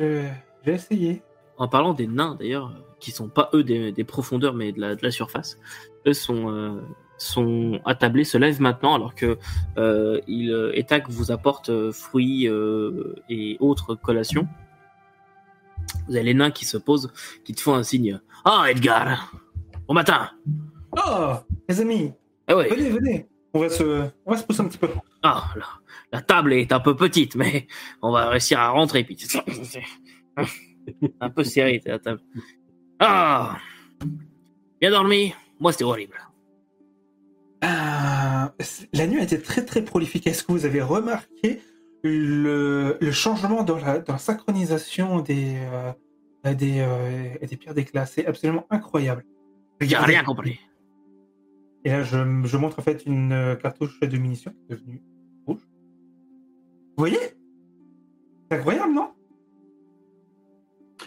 Euh, j'ai essayé. En parlant des nains, d'ailleurs, qui sont pas eux des, des profondeurs, mais de la, de la surface, eux sont, euh, sont attablés, se lèvent maintenant, alors que euh, il, euh, Etac vous apporte euh, fruits euh, et autres collations. Vous avez les nains qui se posent, qui te font un signe. Ah, Edgar Bon matin Oh, les amis, Eh ouais, venez, venez. On va se, on va se pousser un petit peu. ah, la, la table est un peu petite, mais on va réussir à rentrer. Puis un peu serré la table. Ah, bien dormi. Moi, c'était horrible. Ah, c'est- la nuit a été très très prolifique. Est-ce que vous avez remarqué le, le changement dans la, dans la synchronisation des, euh, des, euh, des pierres d'éclat? C'est absolument incroyable. J'ai rien compris. Et là, je, je montre en fait une euh, cartouche de munitions qui est devenue rouge. Vous voyez? C'est incroyable, non?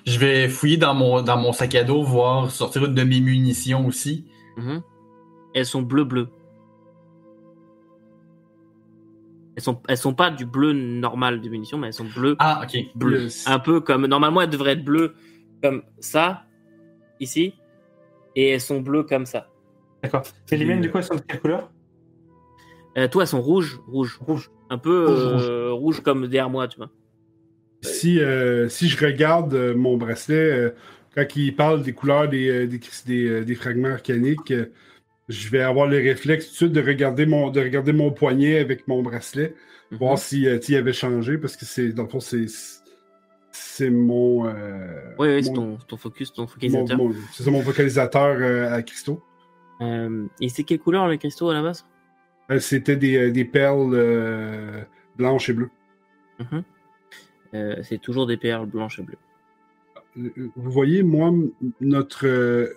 Je vais fouiller dans mon, dans mon sac à dos, voir sortir une de mes munitions aussi. Mhm. Elles sont bleu Elles sont, elles sont pas du bleu normal de munitions, mais elles sont bleues, Ah, ok. bleues. Un peu comme normalement elles devraient être bleues comme ça ici, et elles sont bleues comme ça. D'accord. Et les miennes, du coup, elles sont de quelle couleur? Euh, toi, elles sont rouges, rouges, Rouge. un peu Rouge, euh, rouge comme derrière moi, tu vois. Si, euh, si je regarde euh, mon bracelet, euh, quand il parle des couleurs des, des, des, des fragments arcaniques, euh, je vais avoir le réflexe tout de suite de regarder mon, de regarder mon poignet avec mon bracelet, Mhm. voir si euh, s'il avait changé, parce que c'est dans le fond, c'est c'est mon, euh, Oui, oui, c'est ton, ton focus, ton focalisateur. c'est ça mon vocalisateur euh, à cristaux. Et c'est quelle couleur les cristaux à la base? C'était des, des perles blanches et bleues. Mhm. C'est toujours des perles blanches et bleues. Vous voyez, moi, notre,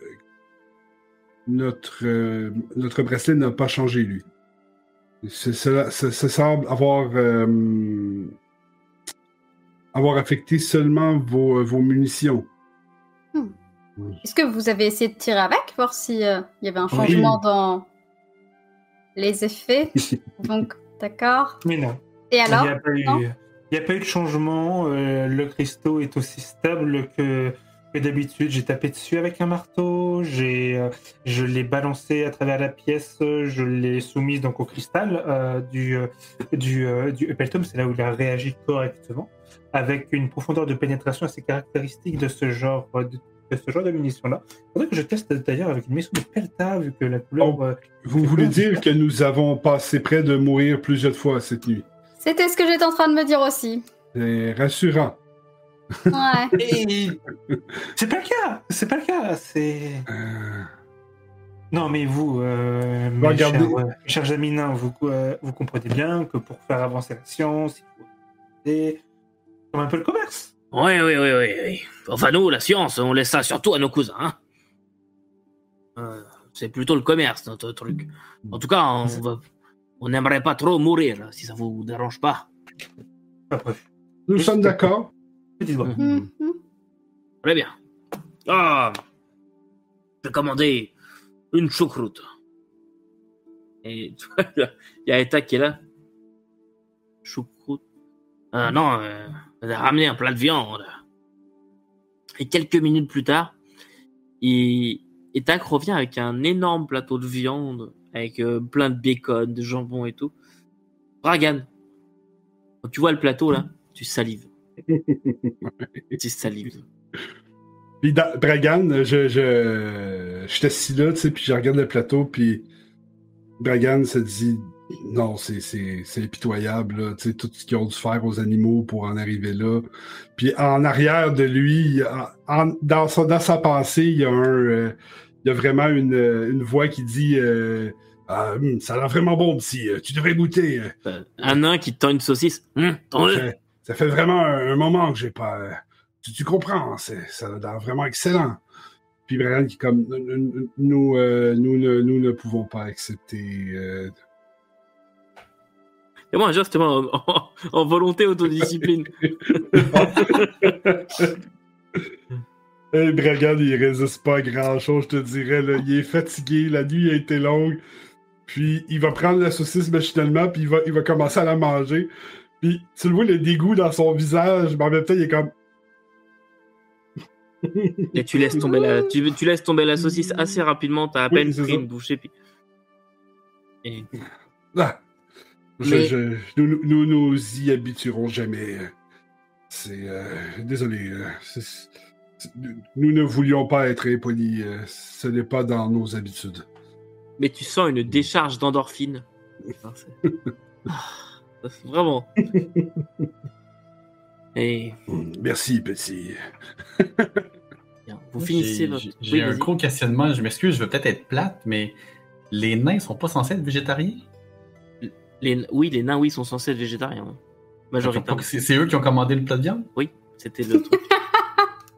notre, euh, notre bracelet n'a pas changé, lui. Cela, ça, ça semble avoir, euh, avoir affecté seulement vos, euh, vos munitions. Est-ce que vous avez essayé de tirer avec, voir si euh, il y avait un changement dans les effets? Donc, d'accord. Mais non. Et Il alors? n'y a, il a pas eu de changement. euh, le cristaux est aussi stable que, que d'habitude. J'ai tapé dessus avec un marteau. J'ai, euh, je l'ai balancé à travers la pièce. Je l'ai soumise donc au cristal euh, du, euh, du, euh, du. C'est là où il a réagi correctement. Avec une profondeur de pénétration assez caractéristique de ce genre euh, de, de ce genre de munitions-là. Il faudrait que je teste d'ailleurs avec une munition de Pelta, vu que la couleur. Oh. euh, Vous voulez dire que nous avons passé près de mourir plusieurs fois cette nuit. C'était ce que j'étais en train de me dire aussi. C'est rassurant. Ouais. Et c'est pas le cas, c'est pas le cas, c'est. Euh, Non, mais vous, euh, mes, Regardez. chers, euh, mes chers amis nains, vous, euh, vous comprenez bien que pour faire avancer la science, il faut c'est comme un peu le commerce. Oui, oui, oui, oui, oui. Enfin, nous, la science, on laisse ça surtout à nos cousins. hein. c'est plutôt le commerce, notre truc. En tout cas, on va- n'aimerait pas trop mourir, si ça vous dérange pas. Après, Nous sommes d'accord. Petite voix. Mhm. Très bien. Ah, j'ai commandé une choucroute. Et tu vois, il y a Eta qui est là. Choucroute. Ah non, euh, elle a ramené un plat de viande. Et quelques minutes plus tard, il... Etak revient avec un énorme plateau de viande, avec euh, plein de bacon, de jambon et tout. Bragan, quand tu vois le plateau là, tu salives. Tu salives. Puis Dragan, je, je, assis là, tu sais, puis je regarde le plateau, puis Dragan se dit non, c'est, c'est, c'est impitoyable, là, tu sais, tout ce qu'ils ont dû faire aux animaux pour en arriver là. Puis en arrière de lui, en- dans, son, dans sa pensée, il y a un, euh, il y a vraiment une, une voix qui dit euh, Ah, hum, ça a l'air vraiment bon, petit, euh, tu devrais goûter. Un nain qui te tend une saucisse. T'en ça, fait, vraiment un, un moment que j'ai pas. euh, tu, tu comprends, c'est, ça a l'air vraiment excellent. Puis Brian qui comme nous, nous, nous, euh, nous ne, nous ne pouvons pas accepter. euh, Et moi, justement, en, en- en volonté autodiscipline. Hey, Bragan, il résiste pas à grand chose, je te dirais. Là. Il est fatigué, la nuit a été longue. Puis il va prendre la saucisse machinalement, puis il va, il va commencer à la manger. Puis tu le vois le dégoût dans son visage, mais en même temps, il est comme. Et tu laisses tomber la, tu, tu laisses tomber la saucisse assez rapidement. T'as à Oui, peine c'est pris ça. une bouchée. Puis... Et Ah, je- Mais- je- nous, nous nous y habituerons jamais. C'est. euh, désolé. euh, nous ne voulions pas être impolis. euh, ce n'est pas dans nos habitudes. mais tu sens une décharge d'endorphine. Vraiment. Et Merci, petit. bien, vous finissez J'ai- votre. J'ai Oui, un gros questionnement, je m'excuse, je vais peut-être être plate, mais les nains sont pas censés être végétariens? Les... Oui, les nains, oui, sont censés être végétariens. Majoritairement. C'est eux qui ont commandé le plat de viande? C'était le truc.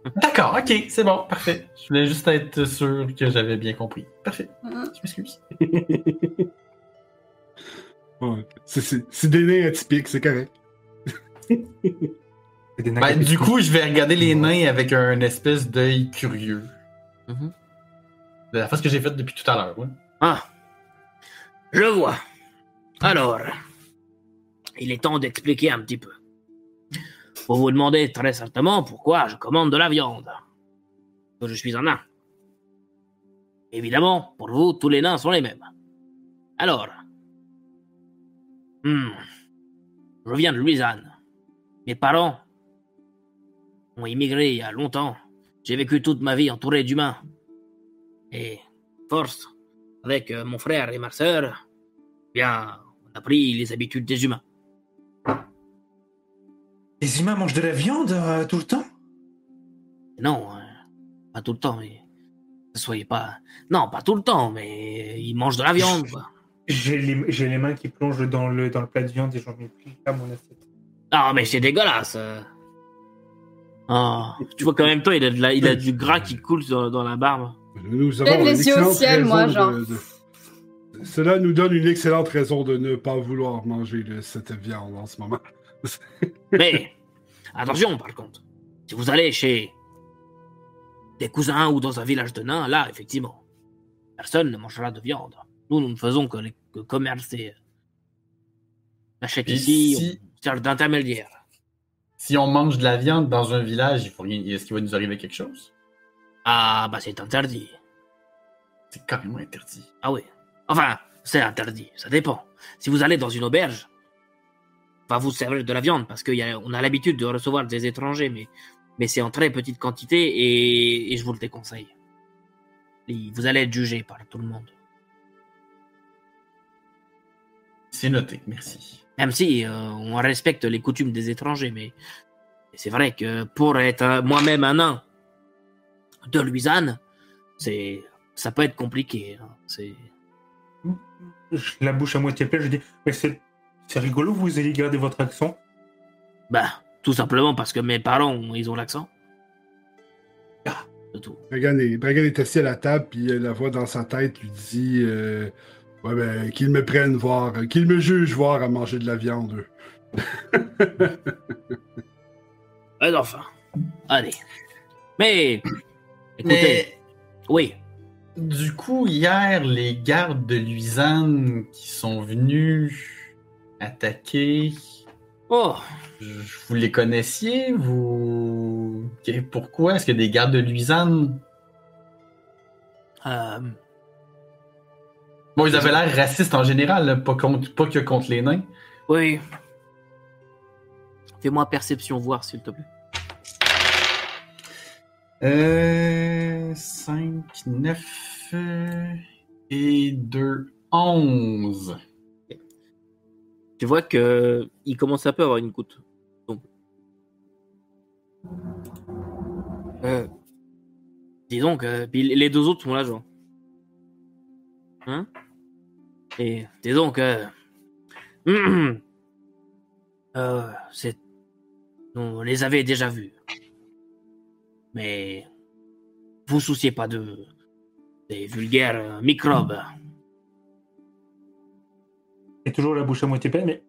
D'accord, ok, c'est bon, parfait. Je voulais juste être sûr que j'avais bien compris. Parfait, je m'excuse. C'est- des nains atypiques, c'est correct. C'est des nains Ben, du coup, je vais regarder les nains avec un espèce d'œil curieux. Mhm. De la face que j'ai faite depuis tout à l'heure, ouais. Ah, je vois. Alors, il est temps d'expliquer un petit peu. Vous vous demandez très certainement pourquoi je commande de la viande. Que je suis un nain. Évidemment, pour vous, tous les nains sont les mêmes. Alors, hmm, je viens de Louisiane. Mes parents ont immigré il y a longtemps. J'ai vécu toute ma vie entouré d'humains. Et force, avec euh, mon frère et ma sœur, bien, on a pris les habitudes des humains. Les humains mangent de la viande euh, tout le temps? Non, euh, pas tout le temps, mais ne soyez pas. Non, pas tout le temps, mais ils mangent de la viande, quoi. J'ai les, j'ai les mains qui plongent dans le, dans le plat de viande et j'en mets plus à mon assiette. Ah, mais c'est dégueulasse. Ah, tu vois qu'en même temps, il a, de la- il a du gras qui coule dans, dans la barbe. Nous avons les yeux au ciel, moi, de- genre. de- Cela nous donne une excellente raison de ne pas vouloir manger de cette viande en ce moment. Mais attention, par contre, si vous allez chez des cousins ou dans un village de nains, là, effectivement, personne ne mangera de viande. Nous, nous ne faisons que, les- que commercer. On achète Puis ici, si- on sert d'intermédiaire. Si on mange de la viande dans un village, est-ce qu'il va nous arriver quelque chose? Ah, bah c'est interdit. C'est carrément interdit. Ah oui. Enfin, c'est interdit, ça dépend. Si vous allez dans une auberge, va vous servir de la viande parce qu'on a, on a l'habitude de recevoir des étrangers, mais, mais c'est en très petite quantité et, et je vous le déconseille. Et vous allez être jugé par tout le monde. C'est noté, merci. Même si euh, on respecte les coutumes des étrangers, mais c'est vrai que pour être moi-même un nain de Louisiane, c'est ça peut être compliqué. hein. C'est la bouche à moitié pleine, je dis Mais c'est, c'est rigolo, vous allez garder votre accent bah tout simplement parce que mes parents ils ont l'accent. C'est tout. Bragan est, est assis à la table, puis la voix dans sa tête lui dit euh, Ouais, ben, qu'ils me prennent voir, qu'ils me jugent voir à manger de la viande. eux. Mais enfin, allez. Mais, écoutez, Mais oui, du coup, hier, les gardes de Luisanne qui sont venus attaquer, oh, vous les connaissiez? Vous? Pourquoi? Est-ce que des gardes de Luisanne? euh, Bon, ils avaient l'air racistes en général, là, pas, contre, pas que contre les nains. oui. Fais-moi perception voir, s'il te plaît. Euh. 5, 9 euh, et 2, 11. Tu vois que il commence un peu à avoir une goutte. Donc. Euh, dis donc, euh, les deux autres sont là, genre. Hein? Et dis donc, euh, euh, c'est, on les avait déjà vus, mais vous souciez pas de des vulgaires euh, microbes. Et toujours la bouche à moitié pleine, mais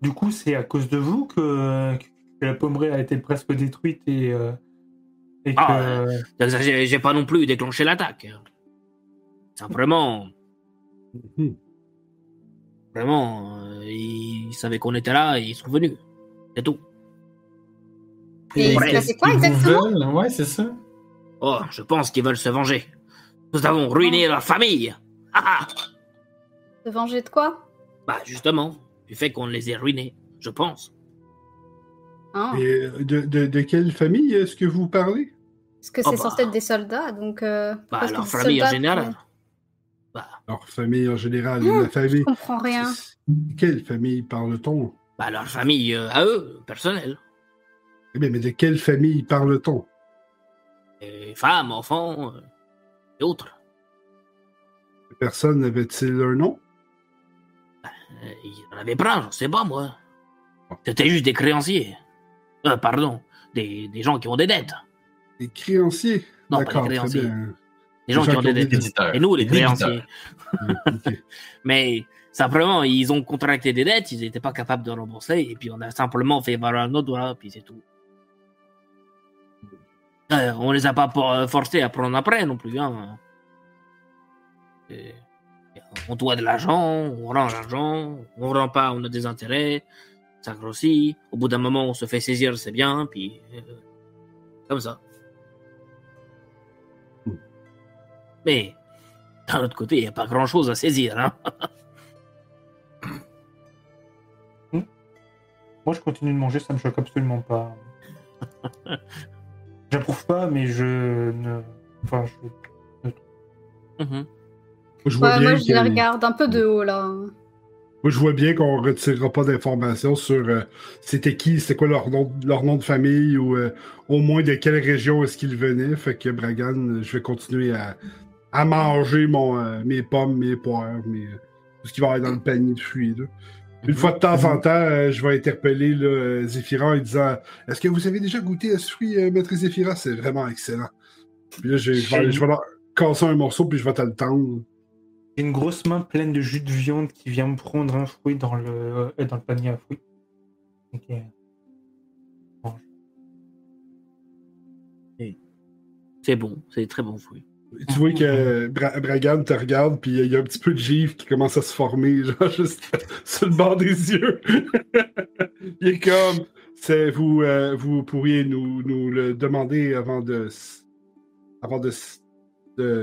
du coup, c'est à cause de vous que, que la pommeraie a été presque détruite et, euh, et que. Ah, J'ai pas non plus déclenché l'attaque. Simplement, Mhm. Vraiment, euh, ils savaient qu'on était là et ils sont venus. C'est tout. Et Ouais. passait quoi exactement Ouais, c'est ça. Oh, je pense qu'ils veulent se venger. Nous avons ruiné leur famille. Ah ah Se venger de quoi? Bah justement, du fait qu'on les ait ruinés, je pense. hein Et euh, de, de, de quelle famille est-ce que vous parlez? Parce que Oh, c'est bah. censé être des soldats, donc. euh, Bah leur famille en général. Bah, Leur famille en général, Hmm, la famille. Je comprends rien. Quelle famille parle-t-on? Bah leur famille euh, à eux, personnelle. Eh bien, mais de quelle famille parle-t-on? Et femmes, enfants euh, et autres. Personne n'avait-il un nom? Euh, Il y en avait plein, je sais pas moi. C'était juste des créanciers. Euh, pardon, des, des gens qui ont des dettes. Des créanciers? Non, pas D'accord, des très créanciers. bien. Des gens qui ont des dettes. Éditeurs. Et nous, les Des créanciers. Mais simplement, ils ont contracté des dettes, ils n'étaient pas capables de rembourser, et puis on a simplement fait valoir nos droits, puis c'est tout. Euh, on les a pas euh, forcés à prendre après non plus. Hein. Et- on doit de l'argent, on rend l'argent, on rend pas, on a des intérêts, ça grossit. Au bout d'un moment, on se fait saisir, c'est bien, puis euh, comme ça. Mais d'un autre côté, il n'y a pas grand-chose à saisir. Hein. Moi, je continue de manger, ça me choque absolument pas. J'approuve pas, mais je ne. Enfin, je... Je vois Ouais, bien moi, je les regarde un peu de haut, là. Moi, je vois bien qu'on ne retirera pas d'informations sur euh, c'était qui, c'était quoi leur nom, leur nom de famille ou euh, au moins de quelle région est-ce qu'ils venaient. Fait que Bragan, je vais continuer à, à manger mon, euh, mes pommes, mes poires, mes, tout ce qui va être dans le panier de fruits. là. Une fois de temps en temps, euh, je vais interpeller là, euh, Zéphyra en disant Est-ce que vous avez déjà goûté à ce fruit, euh, Maître Zéphyra C'est vraiment excellent. Puis là, je, je vais, je vais leur casser un morceau, puis je vais te le tendre. J'ai une grosse main pleine de jus de viande qui vient me prendre un fruit dans le, euh, dans le panier à fruits. Ok. C'est bon, c'est très bon fruit. Tu vois que Bra- Bragan te regarde, puis il y a un petit peu de givre qui commence à se former, genre juste sur le bord des yeux. il est comme, c'est vous, euh, vous pourriez nous, nous le demander avant de, avant de,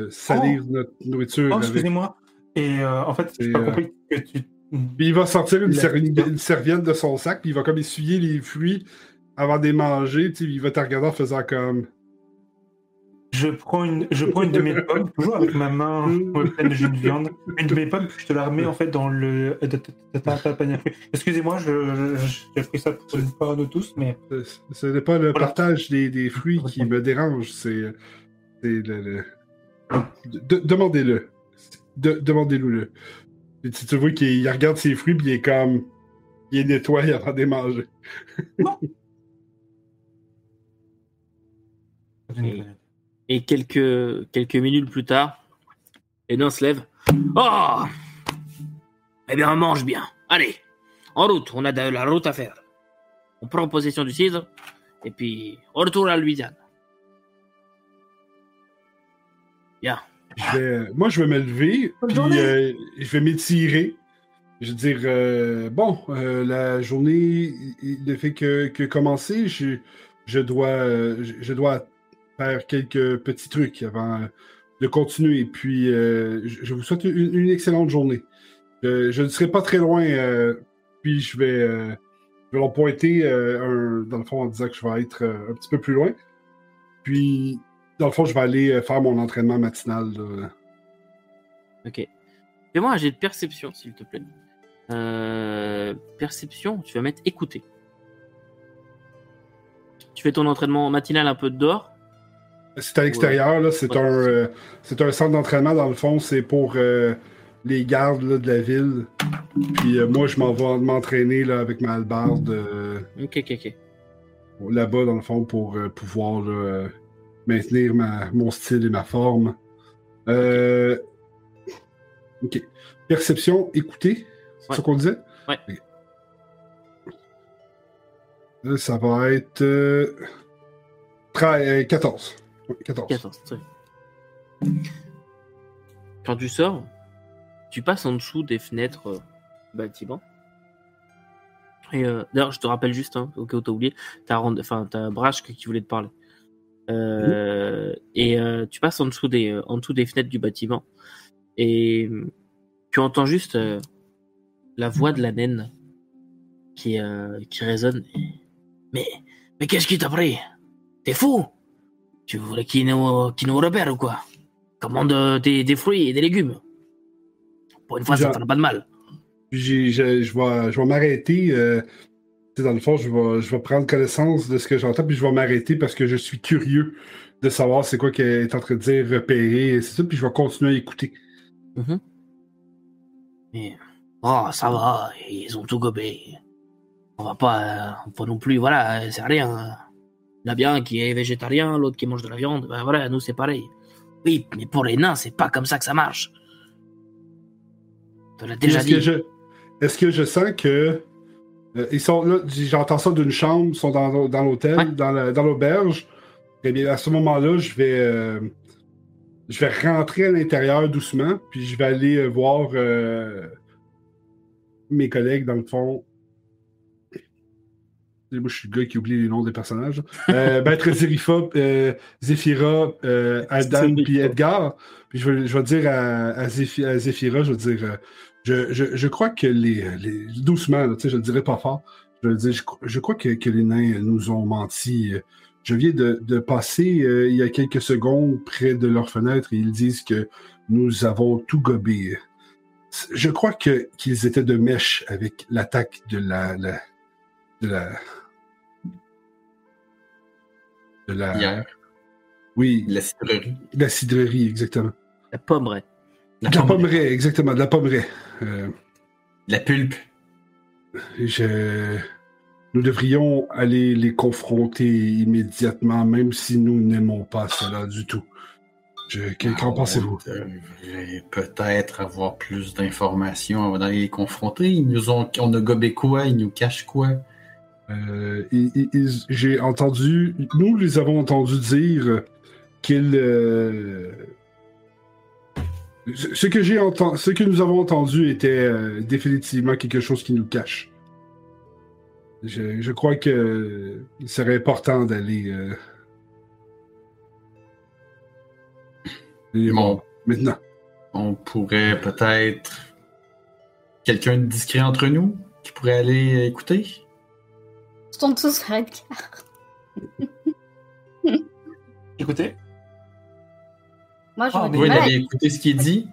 salir notre nourriture. Oh, avec- excusez-moi. Et euh, en fait, j'ai pas euh, compris que tu. Puis il va sortir une, La- ser- une- une serviette de son sac, puis il va comme essuyer les fruits avant de les manger, tu sais, il va te regarder en faisant comme. Je prends une, je prends une de mes pommes, toujours avec ma main euh, pleine de jus de viande. Une de mes pommes, puis je te la remets en fait dans le ta panier. Excusez-moi, j'ai pris ça pour une part de tous, mais Ce- n'est pas le Voilà. partage des, des fruits qui me dérange, c'est c'est le. le- de- Demandez-le. De- Demandez-le. Tu, tu vois qu'il il regarde ses fruits, puis il est comme. Il est nettoie avant de les manger. Et, Et quelques, quelques minutes plus tard, les nains se lèvent. Oh Eh bien, on mange bien. Allez, en route, on a de la route à faire. On prend possession du cidre, et puis on retourne à Louisiane. Bien. Je vais- moi, je vais me lever, puis euh, je vais m'étirer. Je veux dire, euh, bon, euh, la journée ne fait que, que commencer. Je, je, dois, je, je dois faire quelques petits trucs avant euh, de continuer. Puis, euh, je, vous souhaite une, excellente journée. Je, je ne serai pas très loin, euh, puis je vais, euh, je vais leur euh, un- dans le fond en disant que je vais être euh, un petit peu plus loin. Puis, dans le fond, je vais aller euh, faire mon entraînement matinal. Ok. Fais-moi un jet de perception, s'il te plaît. Euh, perception, tu vas mettre écouter. Tu fais ton entraînement matinal un peu dehors. C'est à l'extérieur, là. C'est Ouais. un, euh, c'est un centre d'entraînement, dans le fond. C'est pour euh, les gardes là, de la ville. Puis euh, moi, je m'en vais m'entraîner là, avec ma hallebarde Ok, ok, ok. là-bas, dans le fond, pour pouvoir là, maintenir ma, mon style et ma forme. Ok. Perception, écouter. C'est Ouais. ça qu'on disait? Ouais. Ça va être. euh, tra- euh, 14. Ouais, 14. 14. très bien. Quand tu sors, tu passes en dessous des fenêtres euh, du bâtiment. Et euh, d'ailleurs, je te rappelle juste, hein, au cas où t'as oublié, t'as enfin, Brash qui voulait te parler. Euh, Et euh, tu passes en dessous des, en dessous des fenêtres du bâtiment. Et tu entends juste la voix de la naine qui, qui résonne. Mais, mais qu'est-ce qui t'a pris? T'es fou Tu voulais qu'il nous, qu'il nous repère ou quoi? Commande des, des fruits et des légumes. Pour une fois, ça Genre- fera pas de mal. Je, je vais, je vais m'arrêter. euh, dans le fond, je vais, je vais prendre connaissance de ce que j'entends, puis je vais m'arrêter parce que je suis curieux de savoir c'est quoi qu'elle est en train de dire, repérer, et c'est ça, puis je vais continuer à écouter. Mais, oh, ça va, ils ont tout gobé. On va pas, euh, on peut non plus, voilà, euh, c'est rien. Il y en a bien qui est végétarien, l'autre qui mange de la viande, ben voilà, nous c'est pareil. Oui, mais pour les nains, c'est pas comme ça que ça marche. Tu l'as déjà Est-ce dit. que je, est-ce que je sens que euh, ils sont là, j'entends ça d'une chambre, ils sont dans, dans l'hôtel, Ouais. dans, la- dans l'auberge. Eh bien, à ce moment-là, je vais, euh, je vais rentrer à l'intérieur doucement, puis je vais aller euh, voir euh, mes collègues dans le fond. Moi, je suis le gars qui oublie les noms des personnages. Euh, Maître Zerifa, euh, Zéphira, euh, Adam, puis Edgar. Puis je vais, je vais dire à, à, Zéphi- à Zéphira, je vais dire, euh, je, je, je crois que les, les doucement, là, je le dirai pas fort. Je vais dire, je, cro- je crois que, que les nains nous ont menti. Je viens de, de passer euh, il y a quelques secondes près de leur fenêtre et ils disent que nous avons tout gobé. Je crois que qu'ils étaient de mèche avec l'attaque de la, la de la de la Hier, oui la cidrerie. de la cidrerie exactement La pommeraie. La, de la pommeraie exactement de la pommeraie Euh, la pulpe. je... nous devrions aller les confronter immédiatement même si nous n'aimons pas cela du tout je... qu'en Ah, pensez-vous? peut-être avoir plus d'informations avant d'aller les confronter. Ils nous ont, on a gobé quoi? Ils nous cachent quoi? Euh, j'ai entendu, nous les avons entendu dire qu'ils. euh, ce que j'ai entendu, ce que nous avons entendu était euh, définitivement quelque chose qui nous cache. Je, je crois que il serait important d'aller. aller Bon. maintenant. On pourrait peut-être. Quelqu'un de discret entre nous qui pourrait aller écouter? Sont tous Edgar. Écoutez, Moi, je Ah, me mais Oui, mal. écouté ce qu'il dit.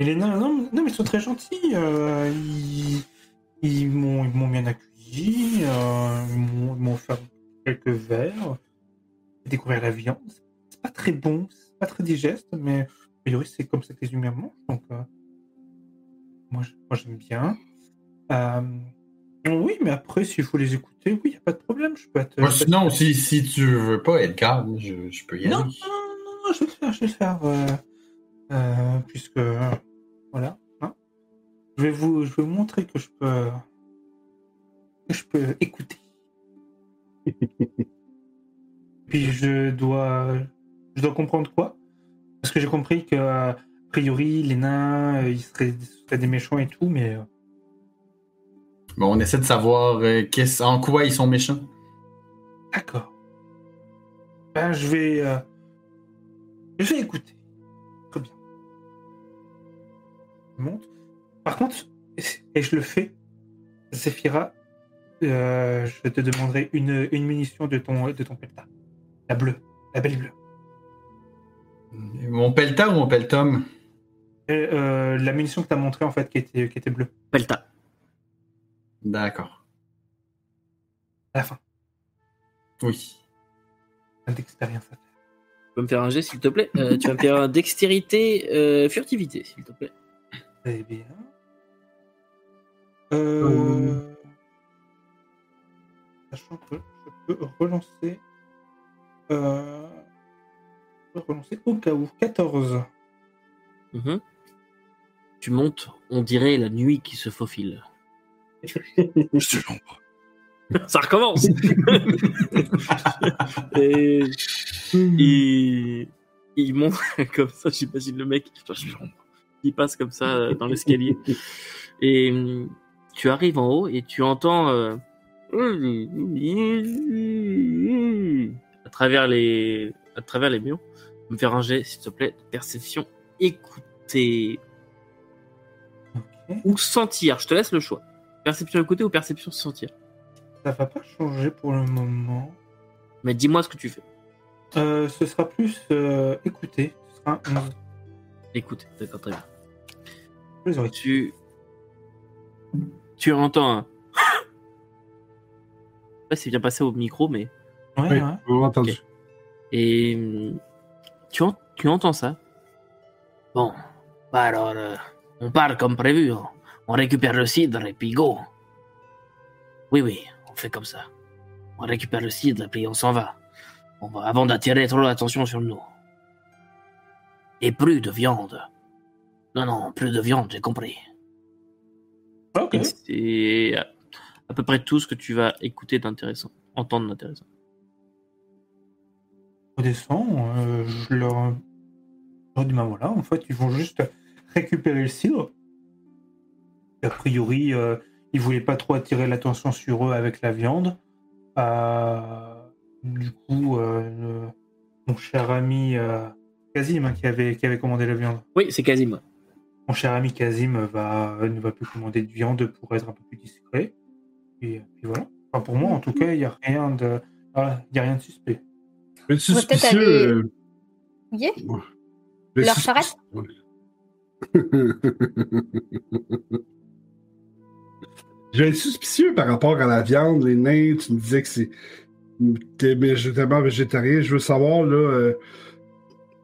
et les nains, non, non, mais ils sont très gentils. euh, ils ils m'ont ils m'ont bien accueilli. euh, ils m'ont ils m'ont offert quelques verres. J'ai découvert la viande. C'est pas très bon, c'est pas très digeste, mais a priori, c'est comme ça que les humains mangent. Donc, euh, moi, je- moi, j'aime bien. Euh, oui, mais après, s'il faut les écouter, oui, il n'y a pas de problème. Je peux être. Peux sinon, être- si, si tu veux pas, Edgar, moi, je, je peux y Non, aller. non, non, non, non, je vais le faire, je vais le faire. euh, euh, puisque. euh, voilà. hein. Je, vais vous, je vais vous montrer que je peux. que je peux écouter. Puis je dois. Je dois comprendre quoi? Parce que j'ai compris que, a priori, les nains, euh, ils seraient, seraient des méchants et tout, mais. Euh, Bon, on essaie de savoir euh, qu'est-ce- en quoi ils sont méchants. D'accord. Ben, je vais. euh, je vais écouter. Très bien. Je monte. Par contre, et je le fais, Zephyra, euh, je te demanderai une, une munition de ton, de ton pelta. La bleue. La belle bleue. Mon pelta ou mon peltom? Et, euh, la munition que tu as montrée, en fait, qui était, qui était bleue. Pelta. D'accord. À la fin. Oui. D'expérience à faire. Tu peux me faire un jet, s'il te plaît Euh, Tu vas me faire un dextérité, euh, furtivité, s'il te plaît. Très bien. Euh... Sachant que je peux relancer. Euh... Je peux relancer au cas où. 14. Mhm. Tu montes, on dirait la nuit qui se faufile. Je suis l'ombre. Ça recommence Et il, il monte comme ça, j'imagine le mec, il passe comme ça euh, dans l'escalier. Et hum, tu arrives en haut et tu entends euh, à travers les à travers les murs. Me faire un jet, s'il te plaît, de perception, écouter ou sentir. Je te laisse le choix. Perception écouter ou perception sentir. Ça va pas changer pour le moment. Mais dis-moi ce que tu fais. Euh, ce sera plus euh, écouter. Ce sera un 11. Écoute, d'accord, très bien. Tu tu entends un je sais pas si c'est bien passé au micro mais Ouais, Oui, ouais. on a entendu. Ok. et tu, en- tu entends ça? Bon bah alors euh, on part comme prévu hein. On récupère le cidre et puis go oui oui on fait comme ça on récupère le cidre et puis on s'en va on va avant d'attirer trop l'attention sur nous et plus de viande non non plus de viande j'ai compris Ok. C'est à- à peu près tout ce que tu vas écouter d'intéressant, entendre d'intéressant. On descend. euh, je leur. Je leur dis, ben voilà, en fait, ils vont juste récupérer le cidre. A priori, euh, ils voulaient pas trop attirer l'attention sur eux avec la viande. Euh, du coup, euh, le- mon cher ami euh, Kazim, hein, qui, avait, qui avait commandé la viande, Oui, c'est moi. mon cher ami Kazim va, ne va plus commander de viande pour être un peu plus discret. Et puis voilà. Enfin, pour moi, en tout cas, il n'y a rien de, il y a rien de suspect. Mais suspicieux. aller- euh, Oui mais Leur charrette Je vais être suspicieux par rapport à la viande, les nains. Tu me disais que c'est. T'es végétalement végétarien. Je veux savoir, là. euh,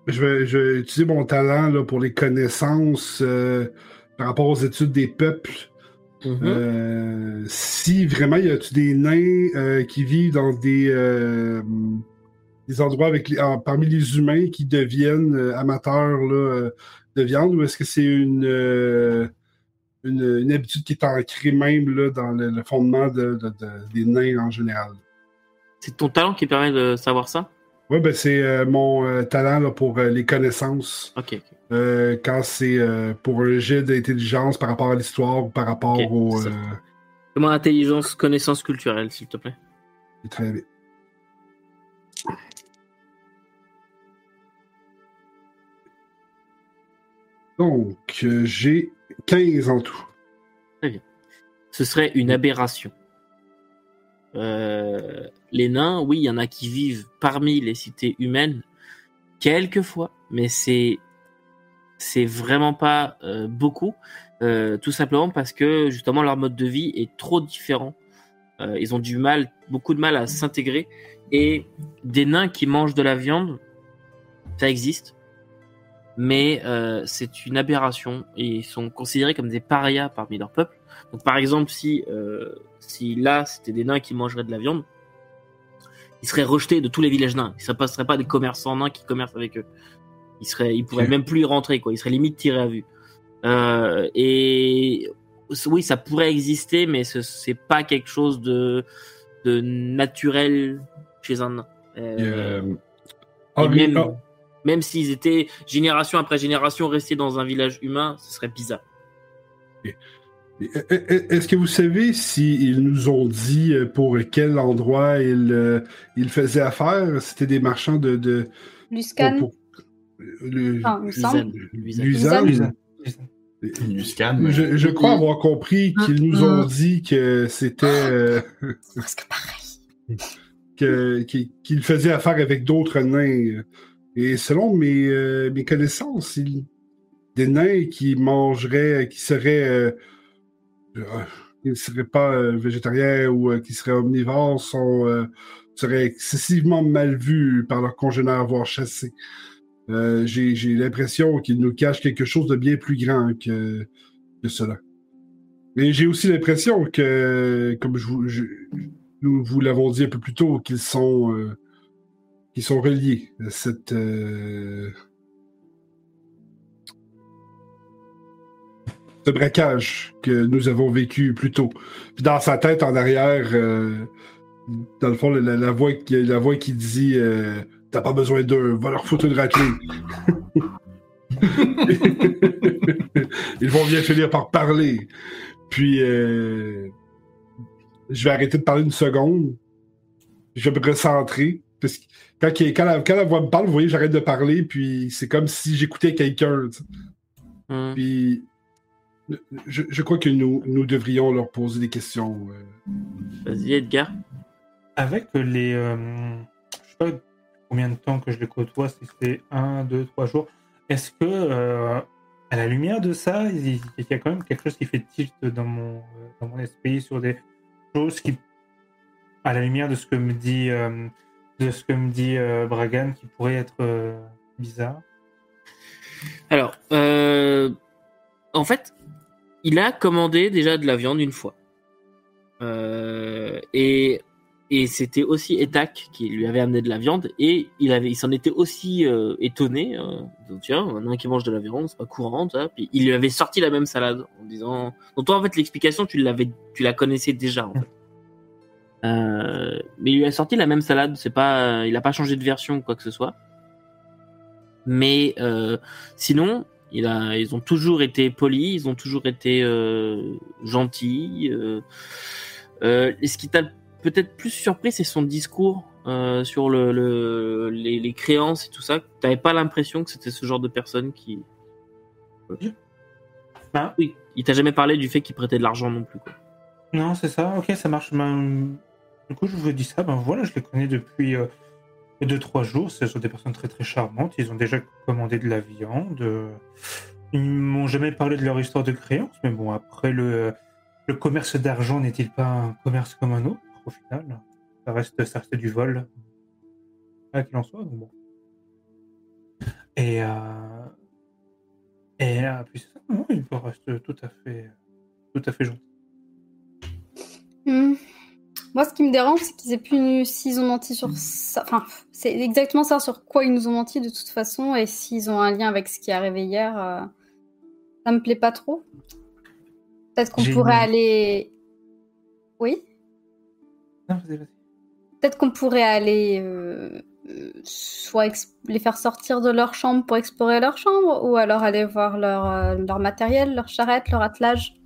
je, vais, je vais utiliser mon talent là, pour les connaissances euh, par rapport aux études des peuples. Mhm. Euh, si vraiment y a-tu des nains qui vivent dans des, des endroits avec les- parmi les humains qui deviennent amateurs là, de viande ou est-ce que c'est une, une, une habitude qui est ancrée même là, dans le, le fondement de, de- de- des nains en général? C'est ton talent qui permet de savoir ça? Oui, ben c'est euh, mon euh, talent là, pour euh, les connaissances. Ok. quand c'est pour un jet d'intelligence par rapport à l'histoire ou par rapport Ok, au. Comment intelligence, connaissance culturelle, s'il te plaît? Très bien. Donc, j'ai 15 en tout. Ce serait une aberration. Euh, les nains, oui, il y en a qui vivent parmi les cités humaines, quelquefois, mais c'est c'est vraiment pas euh, beaucoup, euh, tout simplement parce que justement leur mode de vie est trop différent. Ils ont du mal, beaucoup de mal à s'intégrer, et des nains qui mangent de la viande, ça existe, mais euh, c'est une aberration et ils sont considérés comme des parias parmi leur peuple. Donc par exemple, si euh, si là c'était des nains qui mangeraient de la viande, ils seraient rejetés de tous les villages nains. Ça passerait pas des commerçants nains qui commercent avec eux. Ils seraient, ils pourraient Ok. même plus y rentrer, quoi. Ils seraient limite tirés à vue. Euh, et oui, ça pourrait exister, mais ce c'est pas quelque chose de, de naturel chez un nain. Euh, Euh, Henri- même, même s'ils étaient génération après génération restés dans un village humain, ce serait bizarre. Est-ce que vous savez s'ils nous ont dit euh, pour quel endroit ils, euh, ils faisaient affaire? C'était des marchands de. de Luscan. pour- pour- le- Ah. Luscan. Je, je crois avoir compris qu'ils nous ont dit que c'était. euh, Presque pareil. que- qu'ils qu'ils faisaient affaire avec d'autres nains. Et selon mes, euh, connaissances, des nains qui mangeraient, qui seraient, euh, euh, qui ne seraient pas euh, végétariens ou euh, qui seraient omnivores, sont, euh, seraient excessivement mal vus par leurs congénères, voire chassés. Euh, J'ai l'impression qu'ils nous cachent quelque chose de bien plus grand que, cela. Mais j'ai aussi l'impression que, comme je nous vous l'avons dit un peu plus tôt, qu'ils sont, euh, qu'ils sont reliés à cette. euh, ce braquage que nous avons vécu plus tôt. Puis dans sa tête, en arrière, euh, dans le fond, la, voix, qui, la voix qui dit euh, T'as pas besoin d'eux, va leur foutre une raclée. Ils vont bien finir par parler. Puis, je vais arrêter de parler une seconde. Je vais me recentrer. Parce que quand, il- quand, la, quand la voix me parle, vous voyez, j'arrête de parler, puis c'est comme si j'écoutais quelqu'un. Hum. Puis, je, je crois que nous, nous devrions leur poser des questions. euh. Vas-y, Edgar. Avec les. euh, je sais pas combien de temps que je les côtoie, si c'est un, deux, trois jours. Est-ce que, euh, à la lumière de ça, il y a quand même quelque chose qui fait tilt dans mon, dans mon esprit sur des choses qui, à la lumière de ce que me dit, euh, de ce que me dit euh, Bragan, qui pourrait être euh, bizarre. Alors, euh, en fait, il a commandé déjà de la viande une fois. Et et c'était aussi Etak qui lui avait amené de la viande et il avait, il s'en était aussi étonné. Euh, donc, tiens, un nain qui mange de la viande, c'est pas courant, ça. Puis il lui avait sorti la même salade en disant. Donc toi, en fait, l'explication, tu l'avais, tu la connaissais déjà. En fait. Euh, mais il lui a sorti la même salade. C'est pas, il a pas changé de version ou quoi que ce soit. Mais euh, sinon, il a, ils ont toujours été polis, ils ont toujours été euh, gentils. Et ce qui t'a peut-être plus surpris, c'est son discours sur le, le- les, les créances et tout ça. T'avais pas l'impression que c'était ce genre de personne qui. Ah. Oui, il t'a jamais parlé du fait qu'il prêtait de l'argent non plus. Quoi. Non, c'est ça, ok, ça marche. Ben, du coup, je vous dis ça, ben voilà, je les connais depuis 2-3 jours. Ce sont des personnes très très charmantes. Ils ont déjà commandé de la viande. euh, Ils m'ont jamais parlé de leur histoire de créance, mais bon, après, le, le commerce d'argent n'est-il pas un commerce comme un autre, au final Ça reste, ça reste du vol. Quoi qu'il en soit. Et, euh, et euh, puis ça, non, il reste tout à fait, tout à fait gentil. Hmm. Moi, ce qui me dérange, c'est qu'ils aient pu, s'ils ont menti sur ça. Enfin, c'est exactement ça sur quoi ils nous ont menti de toute façon, et s'ils ont un lien avec ce qui est arrivé hier, euh, ça me plaît pas trop. Peut-être qu'on pourrait une- aller. Oui? Peut-être qu'on pourrait aller euh, euh, soit les faire sortir de leur chambre pour explorer leur chambre, ou alors aller voir leur, euh, leur matériel, leur charrette, leur attelage.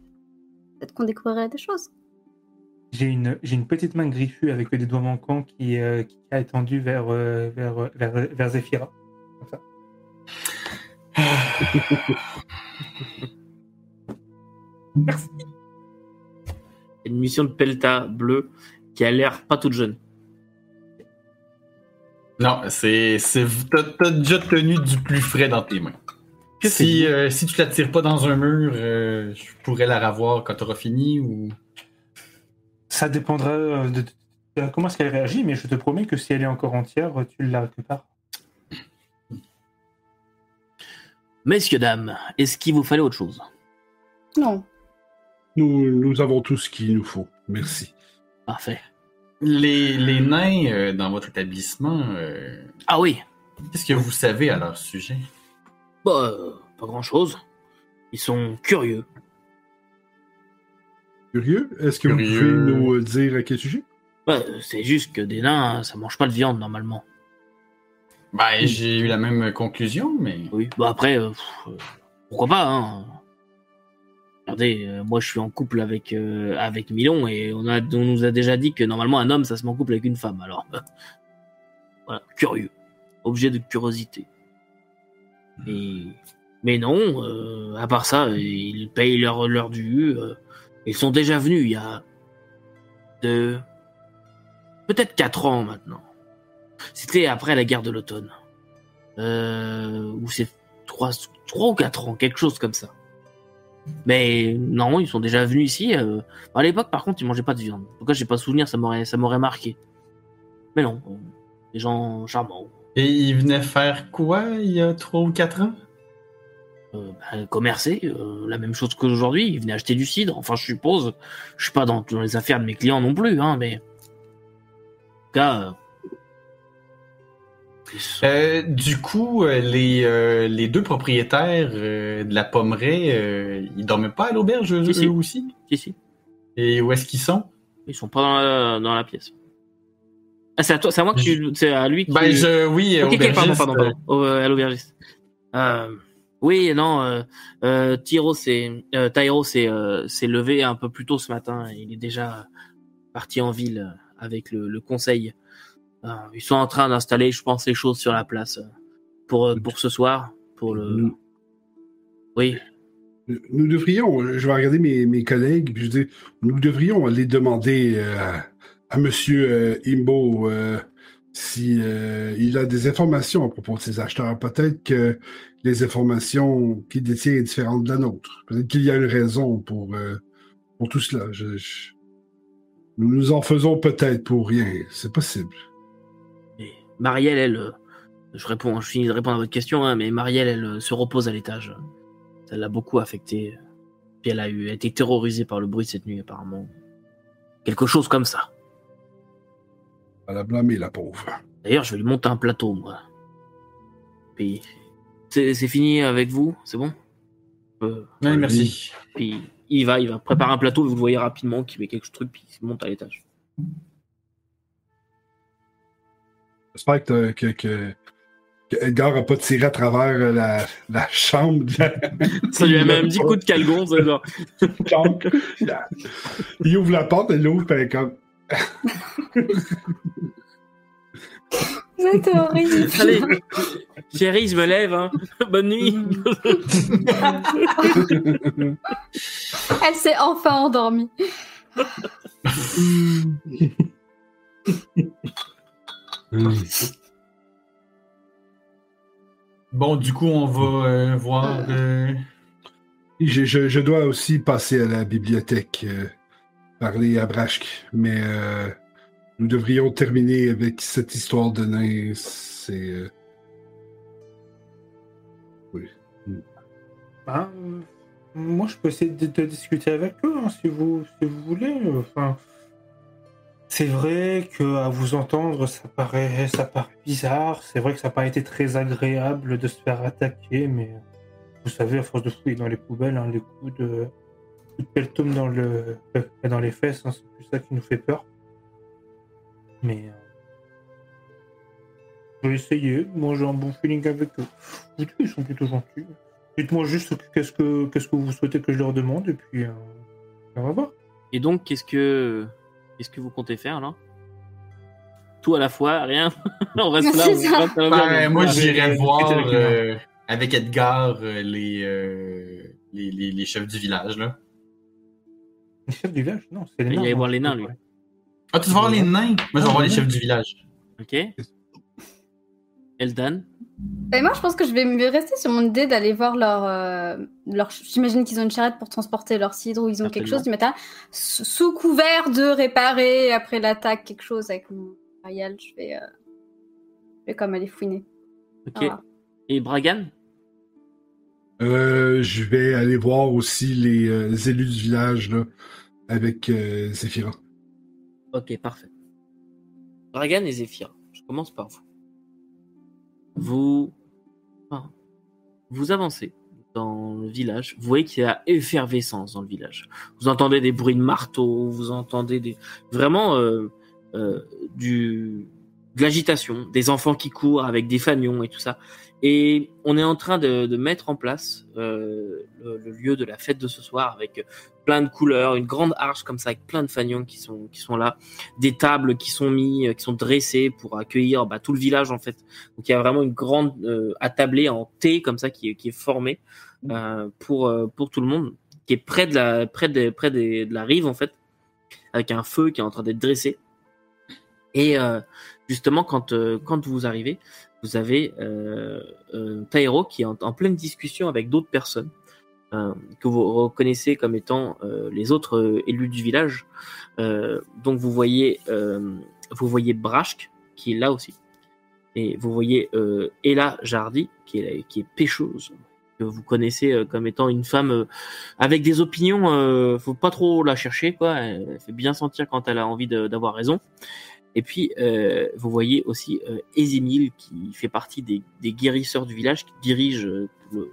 Peut-être qu'on découvrirait des choses. J'ai une, j'ai une petite main griffue avec des doigts manquants qui, euh, qui a étendu vers, euh, vers, euh, vers, vers Zephyra. Comme ça. Merci. Une mission de Pelta bleu qui a l'air pas toute jeune. Non, c'est. c'est- T'as déjà tenu du plus frais dans tes mains. Si, euh, si tu la tires pas dans un mur, euh, je pourrais la revoir quand t'auras fini ou. Ça dépendra euh, de, de comment est-ce qu'elle réagit, mais je te promets que si elle est encore entière, tu la récupères. Messieurs, dames, est-ce qu'il vous fallait autre chose? Non. Nous, nous avons tout ce qu'il nous faut. Merci. Parfait. Les, les nains euh, dans votre établissement, euh, Ah oui, qu'est-ce que vous savez à leur sujet? bah, euh, pas grand-chose. Ils sont curieux. Curieux? Est-ce que vous pouvez nous euh, dire à quel sujet? Bah, c'est juste que des nains, hein, ça mange pas de viande normalement. Ben, j'ai eu la même conclusion, mais. Oui. Bah après, euh, pff, euh, pourquoi pas, hein. Regardez, euh, moi je suis en couple avec euh, avec Milon et on a on nous a déjà dit que normalement un homme ça se met en couple avec une femme. Alors voilà, curieux, objet de curiosité. Et mais non, euh, à part ça, ils payent leur leur dû. Ils sont déjà venus il y a deux, peut-être quatre ans maintenant. C'était après la guerre de l'automne. Euh, ou c'est trois, ou quatre ans, quelque chose comme ça. Mais non, ils sont déjà venus ici. euh, À l'époque, par contre, ils mangeaient pas de viande. En tout cas, j'ai pas souvenir, ça m'aurait, ça m'aurait marqué. Mais non, euh, des gens charmants. Et ils venaient faire quoi il y a trois ou quatre ans? Euh, bah, commercer, euh, la même chose qu'aujourd'hui. Ils venaient acheter du cidre. Enfin, je suppose. Je suis pas dans, dans les affaires de mes clients non plus, hein, mais. En tout cas. euh, sont- Euh, du coup, euh, les, euh, les deux propriétaires de la pommeraie, ils dormaient pas à l'auberge eux, Si, aussi? Si, si. Et où est-ce qu'ils sont? Ils sont pas dans la, dans la pièce. Ah, c'est à toi, c'est à moi que tu, c'est à lui que Ben, je, oui, Ok, ok, pardon, pardon, pardon. Au- à l'aubergiste. Euh, oui, non, euh, euh, Tyro s'est, euh, Tyro s'est, euh, levé un peu plus tôt ce matin. Il est déjà parti en ville avec le, le conseil. Ils sont en train d'installer, je pense, les choses sur la place pour pour ce soir, pour le. Oui, nous devrions, je vais regarder mes, mes collègues, puis je dis, nous devrions aller demander à, Monsieur Imbo si euh, il a des informations à propos de ses acheteurs. Peut-être que les informations qu'il détient est différentes de la nôtre. Peut-être qu'il y a une raison pour, euh, pour tout cela. Nous nous en faisons peut-être pour rien. C'est possible. Marielle, elle, euh, je réponds, je finis de répondre à votre question, hein, mais Marielle, elle se repose à l'étage. Ça l'a beaucoup affectée. Puis elle a elle a été terrorisée par le bruit cette nuit, apparemment. Quelque chose comme ça. La blâmer, la pauvre. D'ailleurs, je vais lui monter un plateau, moi. Puis, c'est c'est fini avec vous, c'est bon? Euh, Oui, merci. Puis il va, il va préparer un plateau, vous le voyez rapidement, qui met quelques trucs, puis il monte à l'étage. J'espère que, que, que, que Edgar n'a pas tiré à travers euh, la, la chambre. de la- Ça lui a même dit coup de calgon, ça, genre. Il ouvre la porte, elle l'ouvre, puis comme. C'était horrible. Allez, chérie, je me lève, hein. Bonne nuit. Elle s'est enfin endormie. Bon, du coup, on va euh, voir. euh, je, je, je dois aussi passer à la bibliothèque, euh, parler à Brashk, mais euh, nous devrions terminer avec cette histoire de nain. C'est. euh, Ben, euh, moi, je peux essayer de, de discuter avec eux, hein, si, vous, si vous voulez. Enfin, c'est vrai que à vous entendre, ça paraît, ça paraît bizarre. C'est vrai que ça n'a pas été très agréable de se faire attaquer, mais vous savez, à force de fouiller dans les poubelles, hein, les coups de, de pelletum dans, le, dans les fesses, hein, c'est plus ça qui nous fait peur. Mais euh, je vais essayer. Moi, j'ai un bon feeling avec eux. Ils sont plutôt gentils. Dites-moi juste qu'est-ce que qu'est-ce que vous souhaitez que je leur demande et puis euh, on va voir. Et donc, qu'est-ce que, qu'est-ce que vous comptez faire, là? Tout à la fois, rien On reste là, on ça. reste Ben, moi, avec- j'irais avec voir euh, avec Edgar euh, les, euh, les, les, les chefs du village. Là. Le chef du village? Non, c'est les Il nains. allait hein. voir les nains, lui. Ah, tu vas voir les nains? Moi, je vais voir les chefs du village. Ok. Eldan? Et moi, je pense que je vais me rester sur mon idée d'aller voir leur. euh, leur... J'imagine qu'ils ont une charrette pour transporter leur cidre ou ils ont quelque chose du matin. Sous couvert de réparer après l'attaque quelque chose avec mon Ariel, je vais. euh, Je vais comme aller fouiner. Ok. Voilà. Et Bragan? Euh, je vais aller voir aussi les, euh, élus du village là, avec euh. Ok, parfait. Dragan et Zephyr, je commence par vous. Vous, vous avancez dans le village. Vous voyez qu'il y a effervescence dans le village. Vous entendez des bruits de marteau, vous entendez des vraiment euh, du de l'agitation, des enfants qui courent avec des fanions et tout ça. Et on est en train de, mettre en place euh, le, lieu de la fête de ce soir avec plein de couleurs, une grande arche comme ça avec plein de fanions qui sont qui sont là, des tables qui sont mis, euh, qui sont dressées pour accueillir bah, tout le village en fait. Donc il y a vraiment une grande euh, attablée en T comme ça qui est formée euh, pour pour tout le monde, qui est près de la près de près de la rive en fait, avec un feu qui est en train d'être dressé. Et justement quand quand vous arrivez, vous avez euh, euh, Taero qui est en, pleine discussion avec d'autres personnes euh, que vous reconnaissez comme étant euh, les autres élus du village. Donc vous voyez, vous voyez Brashk qui est là aussi, et vous voyez Ella Jardy qui est qui est pêcheuse que vous connaissez comme étant une femme avec des opinions. Faut pas trop la chercher quoi. Elle, fait bien sentir quand elle a envie d'avoir raison. Et puis, euh, vous voyez aussi euh, Ezimil qui fait partie des, guérisseurs du village, qui dirige euh, le-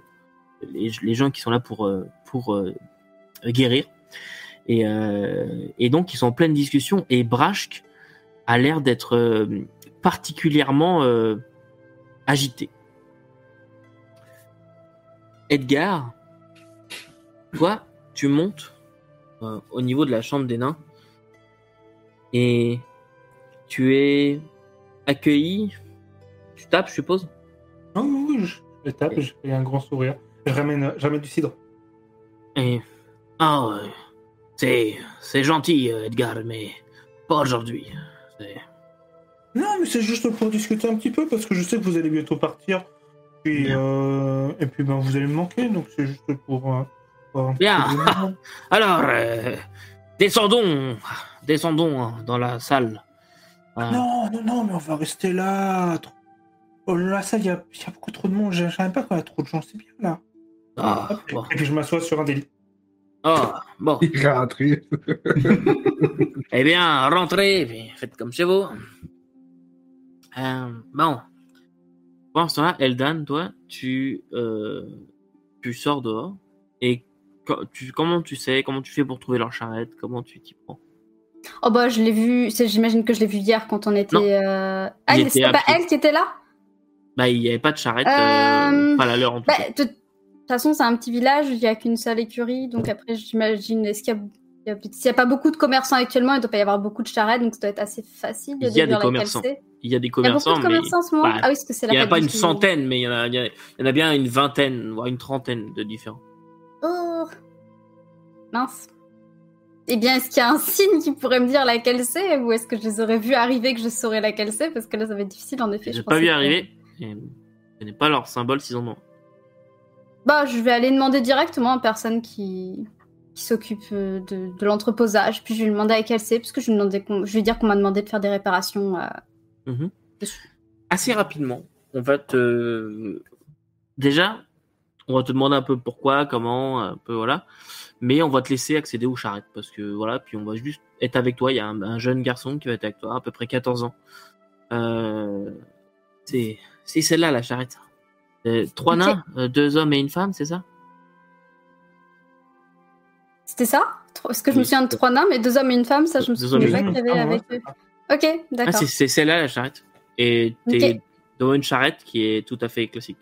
les, gens qui sont là pour, euh, pour euh, guérir. Et, euh, et donc, ils sont en pleine discussion. Et Brashk a l'air d'être euh, particulièrement euh, agité. Edgar, toi, tu montes euh, au niveau de la chambre des nains et tu es accueilli. Tu tapes, je suppose Ah oui, je tape, je fais un grand sourire. Je ramène, je ramène du cidre. Et. Ah, ouais. c'est. C'est gentil, euh, Edgar, mais pas aujourd'hui. Non, mais c'est juste pour discuter un petit peu parce que je sais que vous allez bientôt partir. Puis, euh, et puis, ben, vous allez me manquer, donc c'est juste pour. euh, Bien. Alors, euh, descendons. Descendons dans la salle. Ah, Non, non, non, mais on va rester là. Oh, la salle, il y a, il y a beaucoup trop de monde. Je savais pas qu'il y a trop de gens, c'est bien là. ah, bon. Et puis je m'assois sur un délit. Ah, bon. Il. Eh bien, rentrez, puis faites comme chez vous. Euh, bon. Pendant ce temps-là, Eldan, toi, tu, euh, tu sors dehors. Et co- tu, comment tu sais, comment tu fais pour trouver leur charrette? Comment tu t'y prends? Oh bah je l'ai vu, j'imagine que je l'ai vu hier quand on était. Euh, Ah, Il était c'était pas elle qui était là? Bah, il n'y avait pas de charrette, Euh, euh, pas à l'heure en tout Bah, cas. de toute façon, c'est un petit village, il n'y a qu'une seule écurie, donc après, j'imagine, est-ce qu'il y a. il S'il n'y a pas beaucoup de commerçants actuellement, il ne doit pas y avoir beaucoup de charrettes, donc ça doit être assez facile de Il y a des commerçants. Il y a des Il y a beaucoup commerçants, de mais commerçants en ce moment? bah, Ah oui, parce que c'est il la n'y en a pas une centaine, mais il y, en a, il y en a- il y en a bien une vingtaine, voire une trentaine de différents. Oh Mince. Eh bien, est-ce qu'il y a un signe qui pourrait me dire laquelle c'est Ou est-ce que je les aurais vus arriver que je saurais laquelle c'est? Parce que là, ça va être difficile en effet. Je n'ai pas vu que- arriver. Et je n'ai pas leur symbole s'ils en ont. Bah, je vais aller demander directement à la personne qui, qui s'occupe euh, de, de l'entreposage. Puis je vais lui demander à laquelle c'est, parce que je, lui demandais qu'on- je vais dire qu'on m'a demandé de faire des réparations. euh, Mhm. Assez rapidement, on va te. Déjà, on va te demander un peu pourquoi, comment, un peu voilà. Mais on va te laisser accéder aux charrettes parce que voilà, puis on va juste être avec toi. Il y a un, un jeune garçon qui va être avec toi, à peu près 14 ans. Euh, c'est celle-là la charrette. Euh, trois nains, euh, deux hommes et une femme, c'est ça? C'était ça? Parce que je me souviens de trois nains, mais deux hommes et une femme, ça, je me souviens pas qu'il y avait avec eux. Ok, Ah, d'accord. c'est c'est celle-là la charrette. Et t'es dans une charrette qui est tout à fait classique.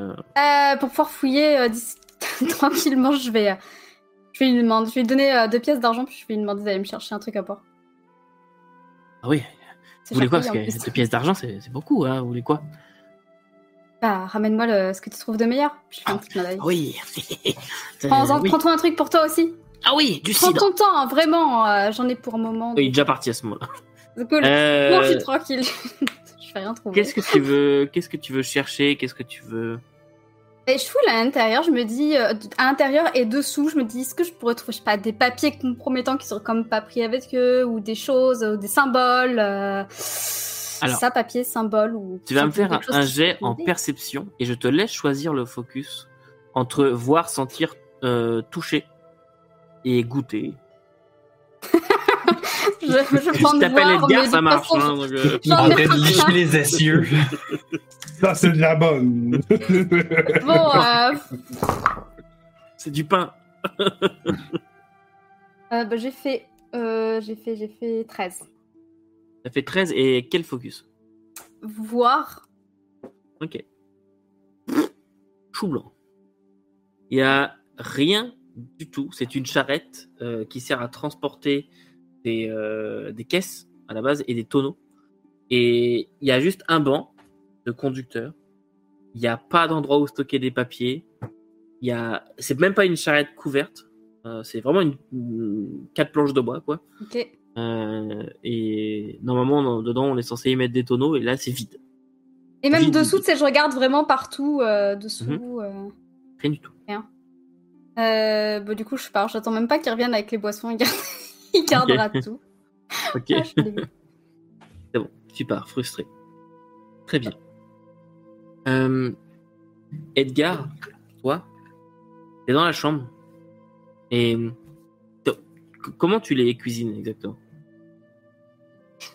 Euh, pour pouvoir fouiller euh, tranquillement, je vais, euh, je vais lui demander, je vais lui donner deux pièces d'argent, puis je vais lui demander d'aller me chercher un truc à boire. Ah oui, vous voulez quoi? Parce que deux pièces d'argent, c'est beaucoup. Hein vous voulez quoi? Bah, ramène-moi ce que tu trouves de meilleur. Puis je fais un petit clin d'œil. Ah Oui. Prends-toi un truc pour toi aussi. Ah oui, du Prends ton temps, hein, vraiment. J'en ai pour un moment. Il est déjà parti à ce moment-là. cool. Non, je suis tranquille. je fais rien trouver. Qu'est-ce que tu veux Qu'est-ce que tu veux chercher? Qu'est-ce que tu veux? Et je fouille à l'intérieur, je me dis, euh, à l'intérieur et dessous, je me dis, est-ce que je pourrais trouver, je sais pas, des papiers compromettants qui seraient comme pas pris avec eux, ou des choses, ou des symboles. euh, Alors, ça, papier, symbole, ou. Tu vas me faire un, jet en perception et je te laisse choisir le focus entre voir, sentir, euh, toucher et goûter. Je je, prends Si de voir, Edgar, mais ça de marche. façon, hein, donc, euh, En ai train de licher les essieux. Ça, c'est de la bonne. Bon, euh, C'est du pain. euh, bah, j'ai fait, euh, j'ai fait, j'ai fait 13. Ça fait 13 et quel focus? Voir. Ok. Chou blanc. Il y a rien du tout. C'est une charrette euh, qui sert à transporter des, euh, des caisses à la base et des tonneaux. Et il y a juste un banc de conducteur. Il n'y a pas d'endroit où stocker des papiers. Il y a, c'est même pas une charrette couverte. Euh, c'est vraiment une, une- quatre planches de bois, quoi. Euh, et normalement, dans- dedans, on est censé y mettre des tonneaux, et là, c'est vide. Et même Vide, dessous, tu sais, je regarde vraiment partout euh, dessous. Mhm. Rien du tout. Euh, bah, du coup, je pars. J'attends même pas qu'ils reviennent avec les boissons. il gardera tout. Ok. Ah, je suis dégoûtée. C'est bon, tu pars, frustré. Très bien. Euh, Edgar, toi, t'es dans la chambre. Et comment tu les cuisines exactement?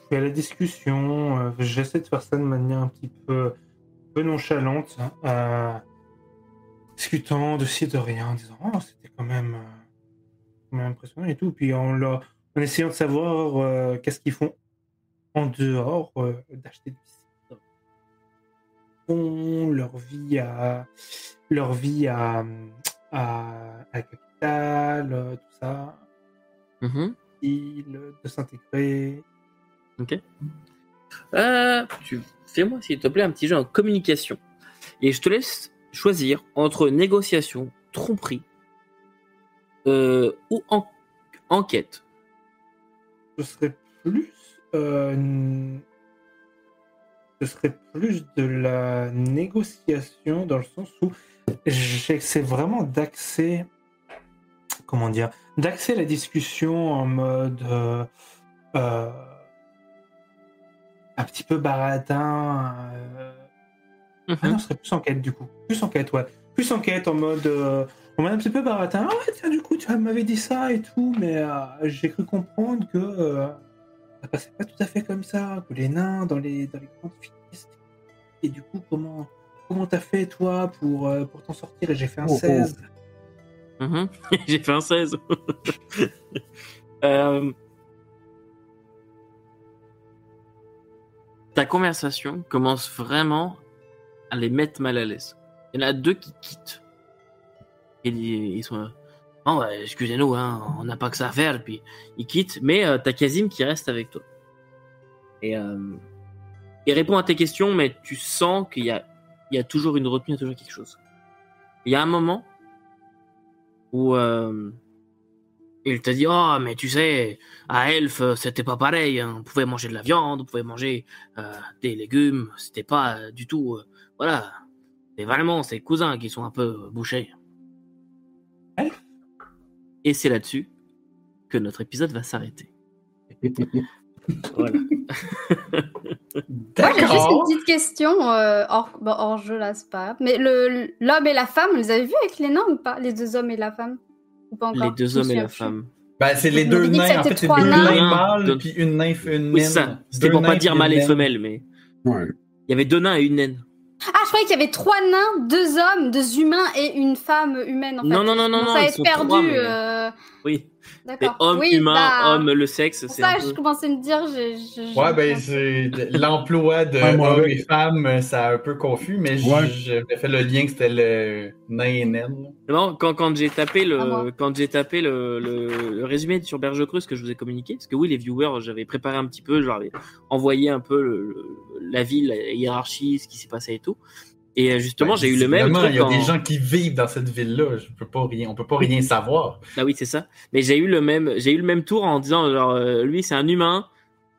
Je à la discussion. euh, J'essaie de faire ça de manière un petit peu, peu nonchalante. hein, euh, discutant de ci, de rien, en disant Oh, c'était quand même, même impressionnant et tout. Puis en, leur- en essayant de savoir euh, qu'est-ce qu'ils font en dehors euh, d'acheter du cidre. Font leur vie à leur vie à, à, à la capitale, euh, tout ça, il, de s'intégrer. Ok. Euh, tu fais-moi s'il te plaît un petit jeu en communication. Et je te laisse choisir entre négociation, tromperie ou en- enquête. ce serait plus euh, ce serait plus de la négociation dans le sens où j'essaie vraiment d'axer comment dire d'axer la discussion en mode euh, euh, un petit peu baratin euh, ah non, ce serait plus enquête du coup. Plus enquête, ouais. Plus enquête en mode. euh, en mode un petit peu baratin. Ah ouais, tiens, du coup, tu m'avais dit ça et tout, mais euh, j'ai cru comprendre que euh, ça passait pas tout à fait comme ça, que les nains dans les, dans les grandes fiestes. Et du coup, comment comment t'as fait toi pour, euh, pour t'en sortir? Et j'ai fait un Oh, oh. 16. Mhm. J'ai fait un 16. Euh, Ta conversation commence vraiment à les mettre mal à l'aise. Il y en a deux qui quittent. Ils sont là. Oh, ouais, excusez-nous, hein, on n'a pas que ça à faire. Puis ils quittent, mais euh, t'as Kazim qui reste avec toi. Et euh, il répond à tes questions, mais tu sens qu'il y a, il y a toujours une retenue, il y a toujours quelque chose. Il y a un moment où euh, il te dit oh mais tu sais à Elf euh, c'était pas pareil hein. on pouvait manger de la viande on pouvait manger euh, des légumes c'était pas euh, du tout euh, voilà c'est vraiment ses cousins qui sont un peu bouchés. Et c'est là-dessus que notre épisode va s'arrêter. Voilà. Moi, j'ai juste une D'accord. petite question euh, hors, bon, hors jeu, là, c'est pas grave. Mais le- l'homme et la femme, vous les avez vus avec les nains ou pas? Les deux hommes et la femme? Ou pas encore? Les deux hommes et la femme. Ben, c'est les deux nains. En fait, c'est deux nains. mâles, puis une nymphe et une oui naine. ça. C'était pour pas dire mâle et femelle mais Ouais. il y avait deux nains et une naine je croyais qu'il y avait trois nains, deux hommes, deux humains et une femme humaine. En fait. Non, non, non, non, non, Ça va être perdu. trois, mais- euh, oui D'accord. homme Oui, humain bah, homme le sexe c'est ça, un je commençais à me dire. Ouais, ben, c'est l'emploi de Ouais, moi, hommes avec. et femmes, ça a un peu confus, mais Ouais. j'avais fait le lien que c'était le nain et naine. Non, quand, quand j'ai tapé le quand j'ai tapé le, le, le résumé sur Berge Creuse que je vous ai communiqué, parce que oui les viewers j'avais préparé un petit peu, j'avais envoyé un peu le, le- la ville, la hiérarchie, ce qui s'est passé et tout. Et euh, justement Ben, j'ai eu le même truc Il y a en- des gens qui vivent dans cette ville-là. Je peux pas rien, on peut pas rien savoir. Ah oui c'est ça. Mais j'ai eu le même j'ai eu le même tour en disant genre euh, lui c'est un humain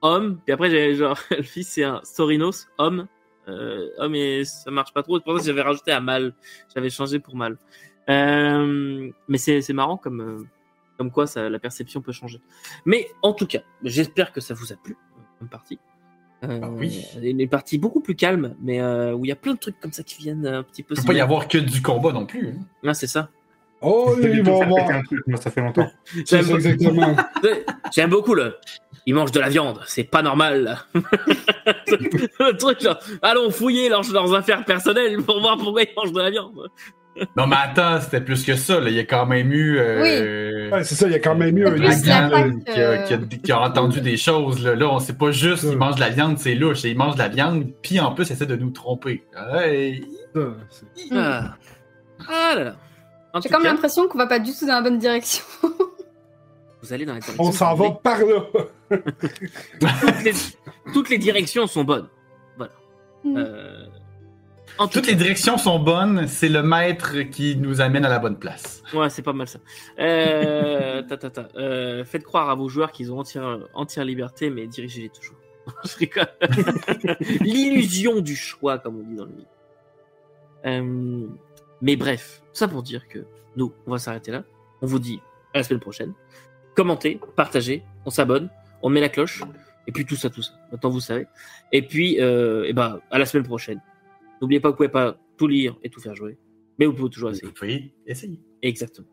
homme, puis après j'ai genre lui c'est un Sorinos homme euh, homme et ça marche pas trop. C'est pour ça que j'avais rajouté à mal, j'avais changé pour mal. Euh, mais c'est c'est marrant comme euh, comme quoi ça, la perception peut changer. Mais en tout cas, j'espère que ça vous a plu euh, comme partie. Euh, Ah oui. Une partie beaucoup plus calme, mais euh, où il y a plein de trucs comme ça qui viennent un petit peu. Il peut pas y avoir que du combat non plus. hein. Ah, c'est ça. Oh, Pas du ils tout vont faire voir. péter un truc, moi, ça fait longtemps. C'est ça, exactement. J'aime beaucoup le. ils mangent de la viande, c'est pas normal. le truc, genre, allons fouiller leurs, leurs affaires personnelles pour voir pourquoi ils mangent de la viande. Non, mais attends, c'était plus que ça. Là. Il y a quand même eu. euh, Ouais, c'est ça, il y a quand même eu un là. fac. qui, a, qui a- qui a entendu des choses. Là, là on sait pas juste il mange de la viande, c'est louche. Il mange de la viande, puis en plus, il essaie de nous tromper. Hey. Ça, c'est- Mm. Ah, Ah là là. J'ai comme cas, l'impression qu'on va pas du tout dans la bonne direction. vous allez dans la direction. On s'en va par là. Toutes les, toutes les directions sont bonnes. Mm. Euh, en Toutes les directions sont bonnes, c'est le maître qui nous amène à la bonne place. Ouais, c'est pas mal ça. Euh, ta, ta, ta. Euh, faites croire à vos joueurs qu'ils ont entière, entière liberté, mais dirigez-les toujours. Je rigole. L'illusion du choix, comme on dit dans le milieu. Euh, mais bref, ça pour dire que nous, on va s'arrêter là. On vous dit à la semaine prochaine. Commentez, partagez, on s'abonne, on met la cloche, et puis tout ça, tout ça. Maintenant, vous savez. Et puis, euh, et ben, à la semaine prochaine. N'oubliez pas que vous pouvez pas tout lire et tout faire jouer, mais vous pouvez toujours essayer. Pouvez essayer. Exactement.